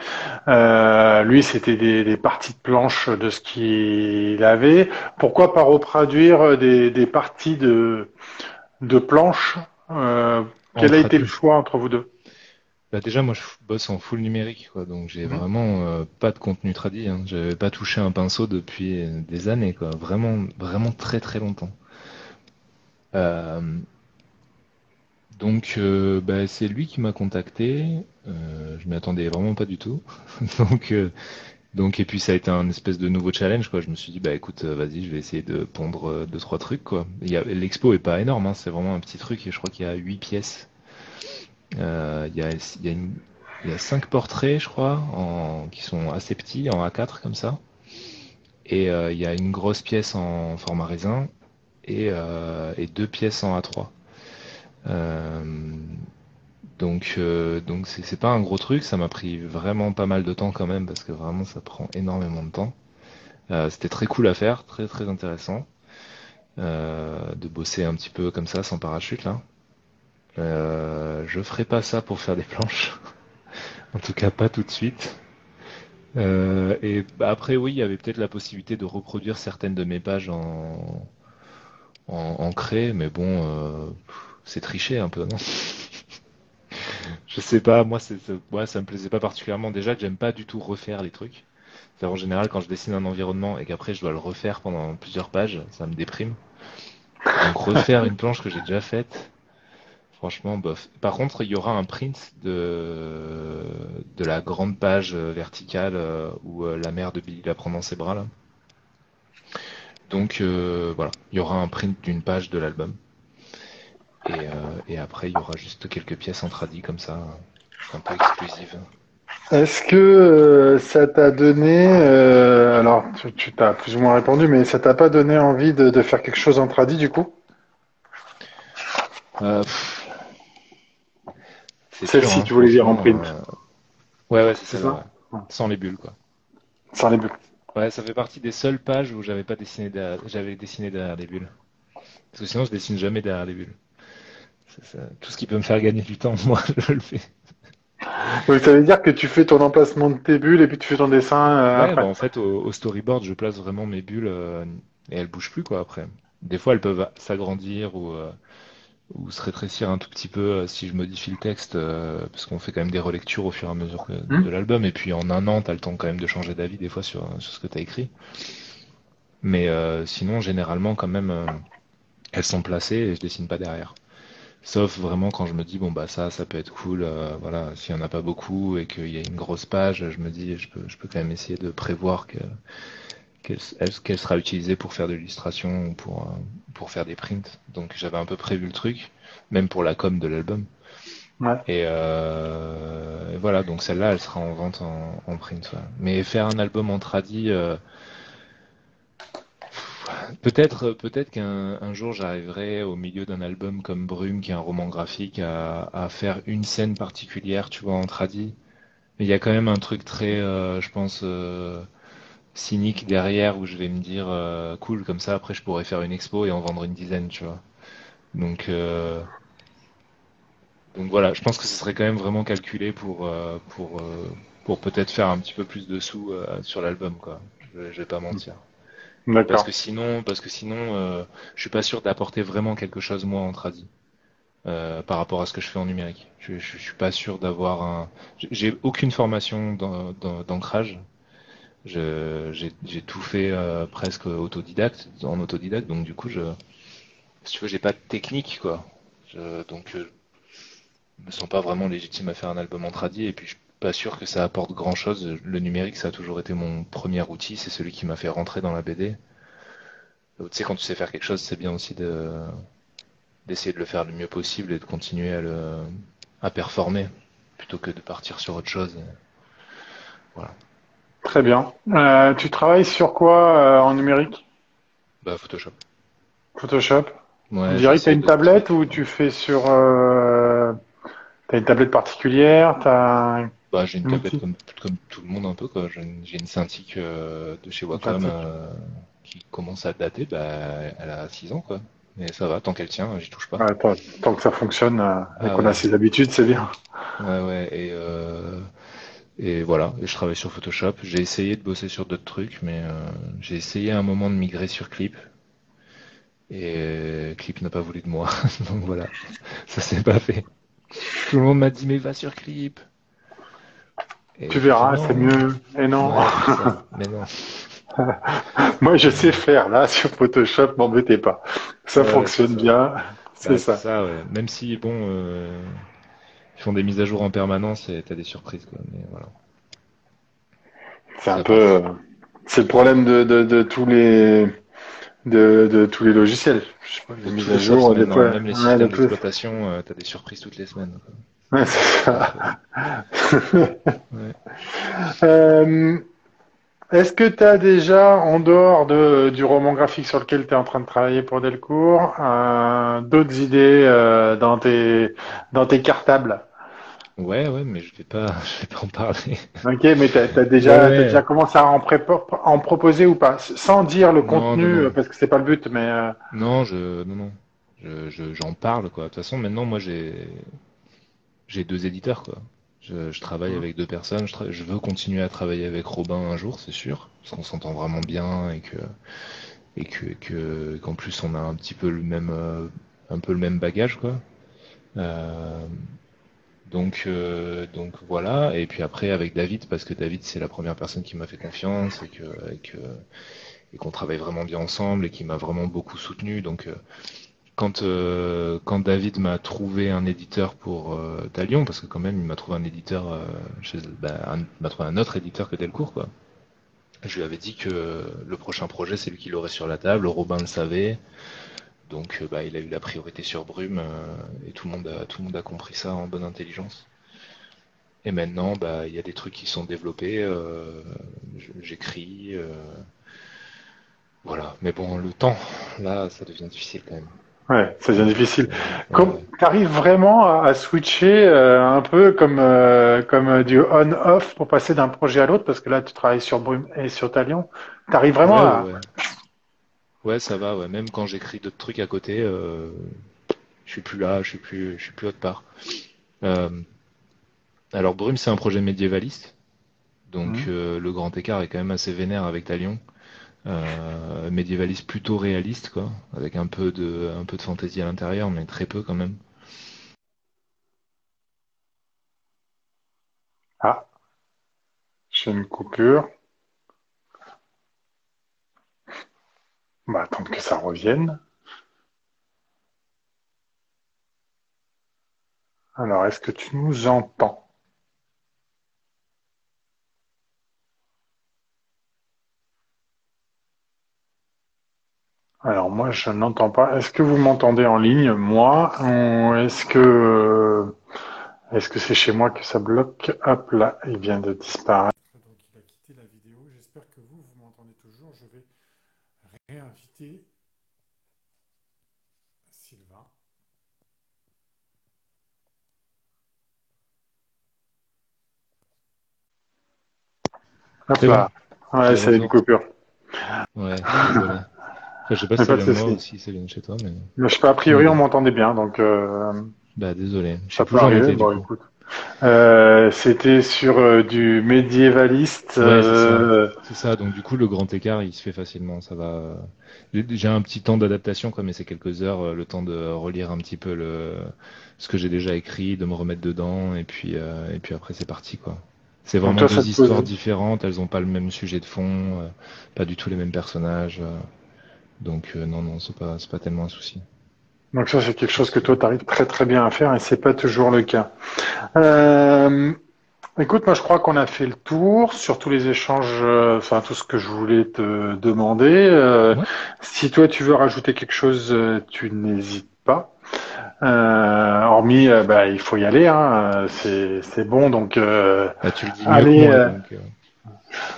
lui, c'était des, des, parties de planches de ce qu'il avait. Pourquoi pas reproduire des, des parties de, de planches? Quel a été le choix entre vous deux? Bah déjà, moi, je bosse en full numérique, quoi, donc j'ai mhm. vraiment euh, pas de contenu tradit. Hein. J'avais pas touché un pinceau depuis des années, quoi. Vraiment, vraiment très très longtemps. Euh, Donc, euh, bah, c'est lui qui m'a contacté. Euh, je m'y attendais vraiment pas du tout. donc, euh, donc, et puis ça a été un espèce de nouveau challenge, quoi. Je me suis dit, bah écoute, euh, vas-y, je vais essayer de pondre euh, deux trois trucs, quoi. L'expo est pas énorme, hein, c'est vraiment un petit truc. Et je crois qu'il y a huit pièces. Euh, il y a, cinq portraits, je crois, en, qui sont assez petits, en A4 comme ça. Et euh, il y a une grosse pièce en format raisin et, euh, deux pièces en A3. Euh, donc c'est pas un gros truc, ça m'a pris vraiment pas mal de temps quand même parce que vraiment ça prend énormément de temps. C'était très cool à faire, très très intéressant de bosser un petit peu comme ça sans parachute là. Euh, je ferai pas ça pour faire des planches, en tout cas pas tout de suite. Euh, et après oui, il y avait peut-être la possibilité de reproduire certaines de mes pages en en, en cré, mais bon, euh, c'est tricher un peu, non? Je sais pas, moi, c'est, ouais, ça me plaisait pas particulièrement. Déjà j'aime pas du tout refaire les trucs. En général quand je dessine un environnement et qu'après je dois le refaire pendant plusieurs pages, ça me déprime. Donc refaire une planche que j'ai déjà faite, franchement, bof. Par contre, il y aura un print de de la grande page euh, verticale euh, où euh, la mère de Billy la prend dans ses bras là. Donc euh, voilà, il y aura un print d'une page de l'album. Et, euh, et après, il y aura juste quelques pièces en tradi comme ça, un peu exclusives. Est-ce que euh, ça t'a donné, alors tu, t'as plus ou moins répondu, mais ça t'a pas donné envie de, de faire quelque chose en tradi du coup? Pff, Celle-ci, hein, tu voulais dire en print. euh, Ouais, ouais, c'est ça? ouais. Sans les bulles, quoi. Sans les bulles. Ouais, ça fait partie des seules pages où j'avais pas dessiné derrière... j'avais dessiné derrière les bulles. Parce que sinon, je dessine jamais derrière les bulles. Ça. Tout ce qui peut me faire gagner du temps, moi, je le fais. Donc ça veut dire que tu fais ton emplacement de tes bulles et puis tu fais ton dessin euh, Ouais, après. bah, en fait, au, au storyboard, je place vraiment mes bulles euh, et elles bougent plus, quoi, après. Des fois, elles peuvent s'agrandir ou, euh, ou se rétrécir un tout petit peu euh, si je modifie le texte, euh, parce qu'on fait quand même des relectures au fur et à mesure Hmm. de l'album. Et puis en un an, t'as le temps quand même de changer d'avis des fois sur, sur ce que t'as écrit. Mais euh, sinon, généralement, quand même, euh, elles sont placées et je dessine pas derrière. Sauf vraiment quand je me dis, bon, bah ça, ça peut être cool, euh, voilà, s'il y en a pas beaucoup et qu'il y a une grosse page, je me dis, je peux, je peux quand même essayer de prévoir que, qu'elle, elle- qu'elle sera utilisée pour faire de l'illustration ou pour, euh, pour faire des prints. Donc j'avais un peu prévu le truc, même pour la com de l'album. Ouais. Et, euh, et voilà, donc celle-là, elle sera en vente en, en print. ouais. Mais faire un album en tradi, euh, peut-être, peut-être qu'un un jour j'arriverai au milieu d'un album comme Brume, qui est un roman graphique, à, à faire une scène particulière, tu vois, en tradi. Mais il y a quand même un truc très, euh, je pense, cynique derrière où je vais me dire, euh, cool, comme ça, après je pourrais faire une expo et en vendre une dizaine, tu vois. Donc, euh, donc voilà, je pense que ce serait quand même vraiment calculé pour, euh, pour, euh, pour peut-être faire un petit peu plus de sous euh, sur l'album, quoi. Je, je vais pas mentir. Parce que sinon, parce que sinon, euh, je suis pas sûr d'apporter vraiment quelque chose moi en tradi euh, par rapport à ce que je fais en numérique. Je, je, je suis pas sûr d'avoir un. j'ai- aucune formation d'ancrage. J'ai tout fait euh, presque autodidacte, en autodidacte, donc du coup, je, si tu veux, j'ai pas de technique, quoi. Je, donc, euh, je me sens pas vraiment légitime à faire un album en tradi, et puis je suis pas sûr que ça apporte grand-chose. Le numérique, ça a toujours été mon premier outil, c'est celui qui m'a fait rentrer dans la BD. Tu sais, quand tu sais faire quelque chose, c'est bien aussi de d'essayer de le faire le mieux possible et de continuer à le à performer plutôt que de partir sur autre chose. Voilà. Très bien. Euh, tu travailles sur quoi euh, en numérique? Bah Photoshop. Photoshop? Ouais, On dirait que tu as une tablette ou tu fais sur... Euh... Tu as une tablette particulière? Bah, j'ai une Un tablette comme, comme tout le monde un peu quoi. J'ai une, Cintiq euh, de chez Wacom euh, qui commence à dater. Bah, elle a 6 ans quoi. Mais ça va, tant qu'elle tient, j'y touche pas. Ouais, tant, tant que ça fonctionne euh, et Ah qu'on a ses habitudes, c'est bien. Ouais, ouais, et, euh, et voilà, je travaille sur Photoshop. J'ai essayé de bosser sur d'autres trucs, mais euh, j'ai essayé à un moment de migrer sur Clip. Et euh, Clip n'a pas voulu de moi, donc voilà, ça s'est pas fait. Tout le monde m'a dit, mais va sur Clip. Et Tu verras, c'est mieux. Et non. Ouais. Mais non. Moi, je sais faire, là, sur Photoshop, m'embêtez pas. Ça Ouais, fonctionne bien. c'est ça. ça ouais. Même si, bon, euh, ils font des mises à jour en permanence et t'as des surprises, quoi. Mais voilà. C'est un peu, euh, c'est le problème de, de, de tous les, de, de tous les logiciels. Je sais pas, les mises à jour, des fois, même les systèmes d'exploitation, euh, t'as des surprises toutes les semaines. quoi. Ouais, c'est ça. Ouais. Euh, Est-ce que tu as déjà, en dehors de, du roman graphique sur lequel tu es en train de travailler pour Delcourt, euh, d'autres idées euh, dans tes dans tes cartables? Ouais, ouais, mais je vais pas, je vais pas en parler. Ok, mais tu as, déjà, Ouais, commencé à en, proposer ou pas? Sans dire le Non, contenu, non, non. euh, parce que c'est pas le but, mais euh, Non, je, non, non. Je, je- j'en parle, quoi. De toute façon, maintenant, moi, j'ai, j'ai deux éditeurs, quoi. Je, je travaille Mhm. avec deux personnes. Je veux continuer à travailler avec Robin un jour, c'est sûr, parce qu'on s'entend vraiment bien et que, et que, que, qu'en plus, on a un petit peu le même, euh, un peu le même bagage, quoi. Euh, donc, euh, donc voilà. Et puis après, avec David, parce que David, c'est la première personne qui m'a fait confiance et que, et que, et qu'on travaille vraiment bien ensemble et qui m'a vraiment beaucoup soutenu. Donc, euh, quand, euh, quand David m'a trouvé un éditeur pour euh, Talion, parce que quand même il m'a trouvé un éditeur, euh, chez, bah, m'a trouvé un autre éditeur que Delcourt, quoi. Je lui avais dit que le prochain projet c'est lui qui l'aurait sur la table, Robin le savait, donc euh, bah, il a eu la priorité sur Brume euh, et tout le monde a tout le monde a compris ça en bonne intelligence. Et maintenant bah il y a des trucs qui sont développés, euh, j'écris, euh, voilà. Mais bon le temps là ça devient difficile quand même. ouais, ça devient difficile. Comme tu arrives vraiment à, à switcher euh, un peu comme comme du on-off pour passer d'un projet à l'autre, parce que là tu travailles sur Brume et sur Talion, tu arrives vraiment Ouais, à... ouais, ouais. Ça va, ouais. Même quand j'écris d'autres trucs à côté, euh, je suis plus là, je suis plus, je suis plus autre part. Euh, alors Brume, c'est un projet médiévaliste, donc Mhm. euh, le grand écart est quand même assez vénère avec Talion. Euh, médiévaliste plutôt réaliste, quoi, avec un peu de, un peu de fantaisie à l'intérieur, mais très peu quand même. Ah, j'ai une coupure. On va attendre que ça revienne. Alors, est-ce que tu nous entends? Alors moi, je n'entends pas. Est-ce que vous m'entendez en ligne, moi, est-ce que est-ce que c'est chez moi que ça bloque? Hop là, il vient de disparaître. Donc il a quitté la vidéo. J'espère que vous, vous m'entendez toujours. Je vais réinviter Sylvain. Hop C'est là. Ouais, Je c'est une coupure. Ouais. Après, je sais pas Mais si ça pas de vient de moi souci. ou si ça vient de chez toi, mais Mais je sais pas, a priori, on m'entendait bien, donc euh, bah désolé. Je ça sais peut plus du Bon, coup. écoute. Euh, c'était sur euh, du médiévaliste. Ouais, c'est ça. euh, ça, donc du coup le grand écart il se fait facilement, ça va. J'ai un petit temps d'adaptation quoi, mais c'est quelques heures, euh, le temps de relire un petit peu le ce que j'ai déjà écrit, de me remettre dedans, et puis euh, et puis après c'est parti quoi. C'est vraiment toi, deux pose- histoires différentes, elles ont pas le même sujet de fond, euh, pas du tout les mêmes personnages, euh, donc euh, non non c'est pas c'est pas tellement un souci. Donc ça, c'est quelque chose que toi, tu arrives très très bien à faire et c'est pas toujours le cas. Euh, écoute, moi, je crois qu'on a fait le tour sur tous les échanges, enfin tout ce que je voulais te demander. Ouais. Si toi, tu veux rajouter quelque chose, tu n'hésites pas. Euh, hormis, euh, bah, il faut y aller, hein, euh, c'est c'est bon. Donc, euh, Bah, tu le dis Allez, que moi, donc, euh,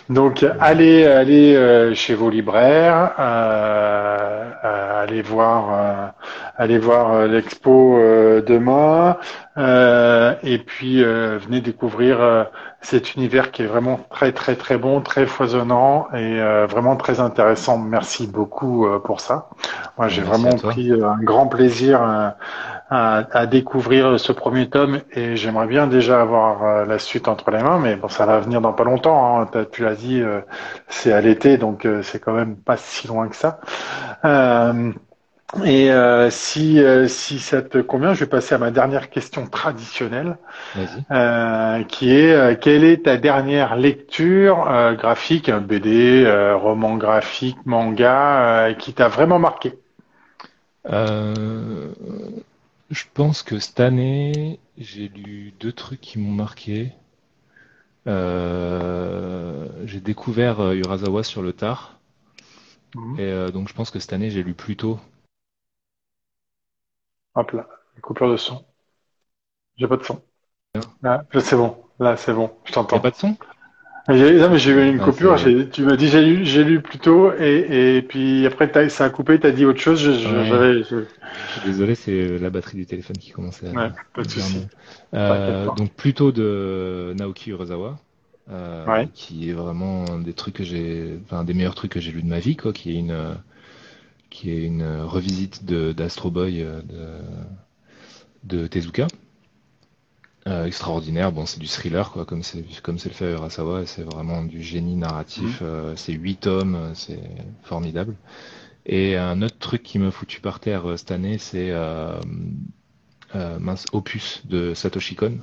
donc allez, allez euh, chez vos libraires, euh, euh, allez voir, allez voir l'expo demain, et puis venez découvrir cet univers qui est vraiment très très très bon, très foisonnant et vraiment très intéressant. Merci beaucoup pour ça. Moi, j'ai vraiment pris un grand plaisir à, à découvrir ce premier tome et j'aimerais bien déjà avoir la suite entre les mains, mais bon, ça va venir dans pas longtemps. Hein. Tu l'as dit, euh, c'est à l'été, donc euh, c'est quand même pas si loin que ça. Euh, et euh, si si ça te convient, je vais passer à ma dernière question traditionnelle, qui est quelle est ta dernière lecture graphique, BD, roman graphique, manga, qui t'a vraiment marqué? Je pense que cette année, j'ai lu deux trucs qui m'ont marqué. Euh, j'ai découvert euh, Urasawa sur le tard. Mhm. Et euh, donc je pense que cette année, j'ai lu plus tôt. Hop là, coupure de son. J'ai pas de son. Là, c'est bon. Là, c'est bon. Je t'entends. pas de son? Non, mais j'ai eu une Ah, coupure. J'ai, tu m'as dit j'ai lu, j'ai lu plus tôt et, et puis après t'as, ça a coupé. T'as dit autre chose. Je, Ouais. j'avais, je- Je suis désolé, c'est la batterie du téléphone qui commençait à ouais, pas de souci. Euh, donc plutôt de Naoki Urasawa, euh, Ouais. qui est vraiment un des trucs que j'ai, enfin des meilleurs trucs que j'ai lu de ma vie, quoi, qui est une, qui est une revisite de d'Astro Boy euh, de, de Tezuka. Euh, extraordinaire, bon c'est du thriller quoi, comme c'est comme c'est le fait Urasawa, et c'est vraiment du génie narratif. Mhm. euh, c'est huit tomes, euh, c'est formidable. Et un autre truc qui m'a foutu par terre euh, cette année, c'est mince, Opus de Satoshi Kon.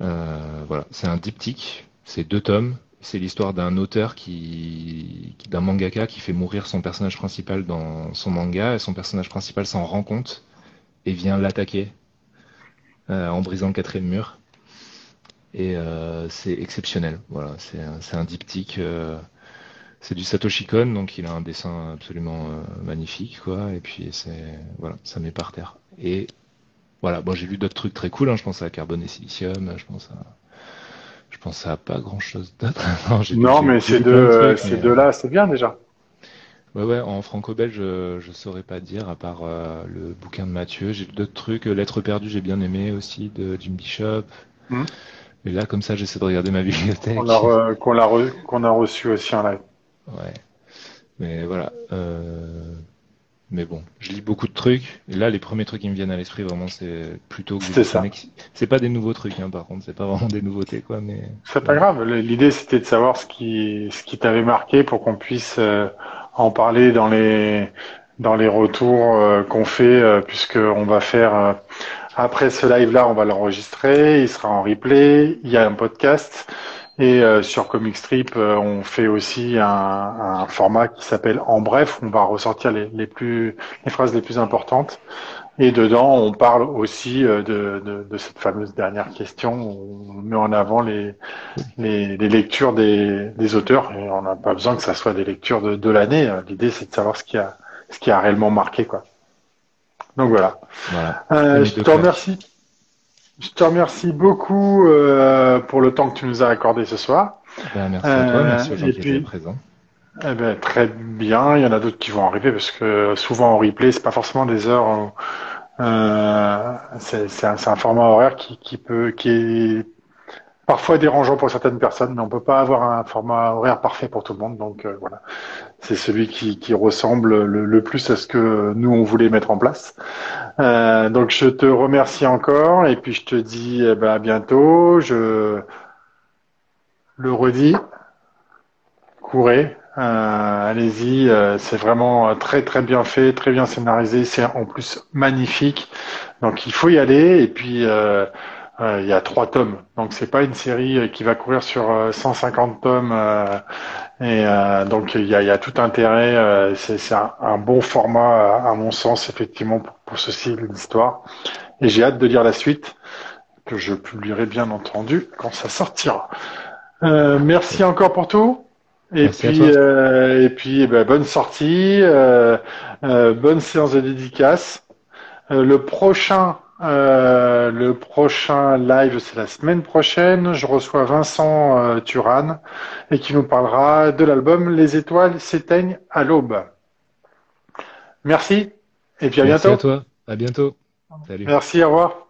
Voilà, c'est un diptyque, c'est deux tomes. C'est l'histoire d'un auteur qui, qui- d'un mangaka qui fait mourir son personnage principal dans son manga, et son personnage principal s'en rend compte et vient l'attaquer en brisant le quatrième mur. Et euh, c'est exceptionnel. Voilà, c'est un, diptyque. euh, c'est du Satoshi Kon, donc il a un dessin absolument euh, magnifique, quoi. Et puis c'est voilà, ça met par terre. Et voilà, bon, j'ai lu d'autres trucs très cool. hein. Je pense à Carbone et Silicium. Je pense à, je pense à pas grand chose d'autre. non, mais ces deux, de euh, ces deux-là, c'est bien déjà. Ouais, ouais, en franco-belge, je, je saurais pas dire à part euh, le bouquin de Mathieu. J'ai d'autres trucs. Euh, Lettres perdues, j'ai bien aimé aussi de Jim Bishop. Hmm. Et là, comme ça, j'essaie de regarder ma bibliothèque. Qu'on a, re- qu'on a, re- qu'on a reçu aussi en live. Ouais. Mais voilà. euh, Mais bon, je lis beaucoup de trucs. Et là, les premiers trucs qui me viennent à l'esprit, vraiment, c'est plutôt que C'est ça. C'est pas des nouveaux trucs, hein, par contre. C'est pas vraiment des nouveautés, quoi. Mais C'est pas grave. L'idée, c'était de savoir ce qui, ce qui t'avait marqué pour qu'on puisse euh, en parler dans les, dans les retours euh, qu'on fait, euh, puisque on va faire euh, après ce live-là, on va l'enregistrer. Il sera en replay. Il y a un podcast. Et euh, sur Comic Strip, euh, on fait aussi un, un format qui s'appelle En bref. On va ressortir les, les plus, les phrases les plus importantes. Et dedans, on parle aussi euh, de, de, de cette fameuse dernière question. On met en avant les, les, les lectures des, des auteurs. Et on n'a pas besoin que ça soit des lectures de, de l'année. L'idée, c'est de savoir ce qui a, ce qui a réellement marqué, quoi. Donc voilà. voilà. Euh, je te remercie. Je te remercie beaucoup euh, pour le temps que tu nous as accordé ce soir. Ben, merci à toi. Euh, Merci aux gens qui puis- étaient présents. Eh ben, très bien. Il y en a d'autres qui vont arriver parce que souvent en replay, c'est pas forcément des heures. où, euh, c'est un, un format horaire qui, qui peut, qui est parfois dérangeant pour certaines personnes, mais on peut pas avoir un format horaire parfait pour tout le monde. Donc euh, voilà, c'est celui qui, qui ressemble le, le plus à ce que nous on voulait mettre en place. Euh, donc je te remercie encore et puis je te dis eh ben, à bientôt. Je le redis, courez, euh, allez-y, euh, c'est vraiment euh, très très bien fait, très bien scénarisé, c'est en plus magnifique. Donc il faut y aller et puis il y a trois tomes, donc c'est pas une série qui va courir sur euh, 150 tomes et donc il y a, tout intérêt. c'est un, bon format à, mon sens effectivement pour, pour ce style d'histoire et j'ai hâte de lire la suite que je publierai bien entendu quand ça sortira. Merci encore pour tout. Et Merci puis, euh, et puis, eh ben, bonne sortie, euh, euh, bonne séance de dédicace. Euh, le prochain, euh, le prochain live, c'est la semaine prochaine. Je reçois Vincent euh, Turan et qui nous parlera de l'album Les étoiles s'éteignent à l'aube. Merci et puis à Merci bientôt. à toi. À bientôt. Salut. Merci, au revoir.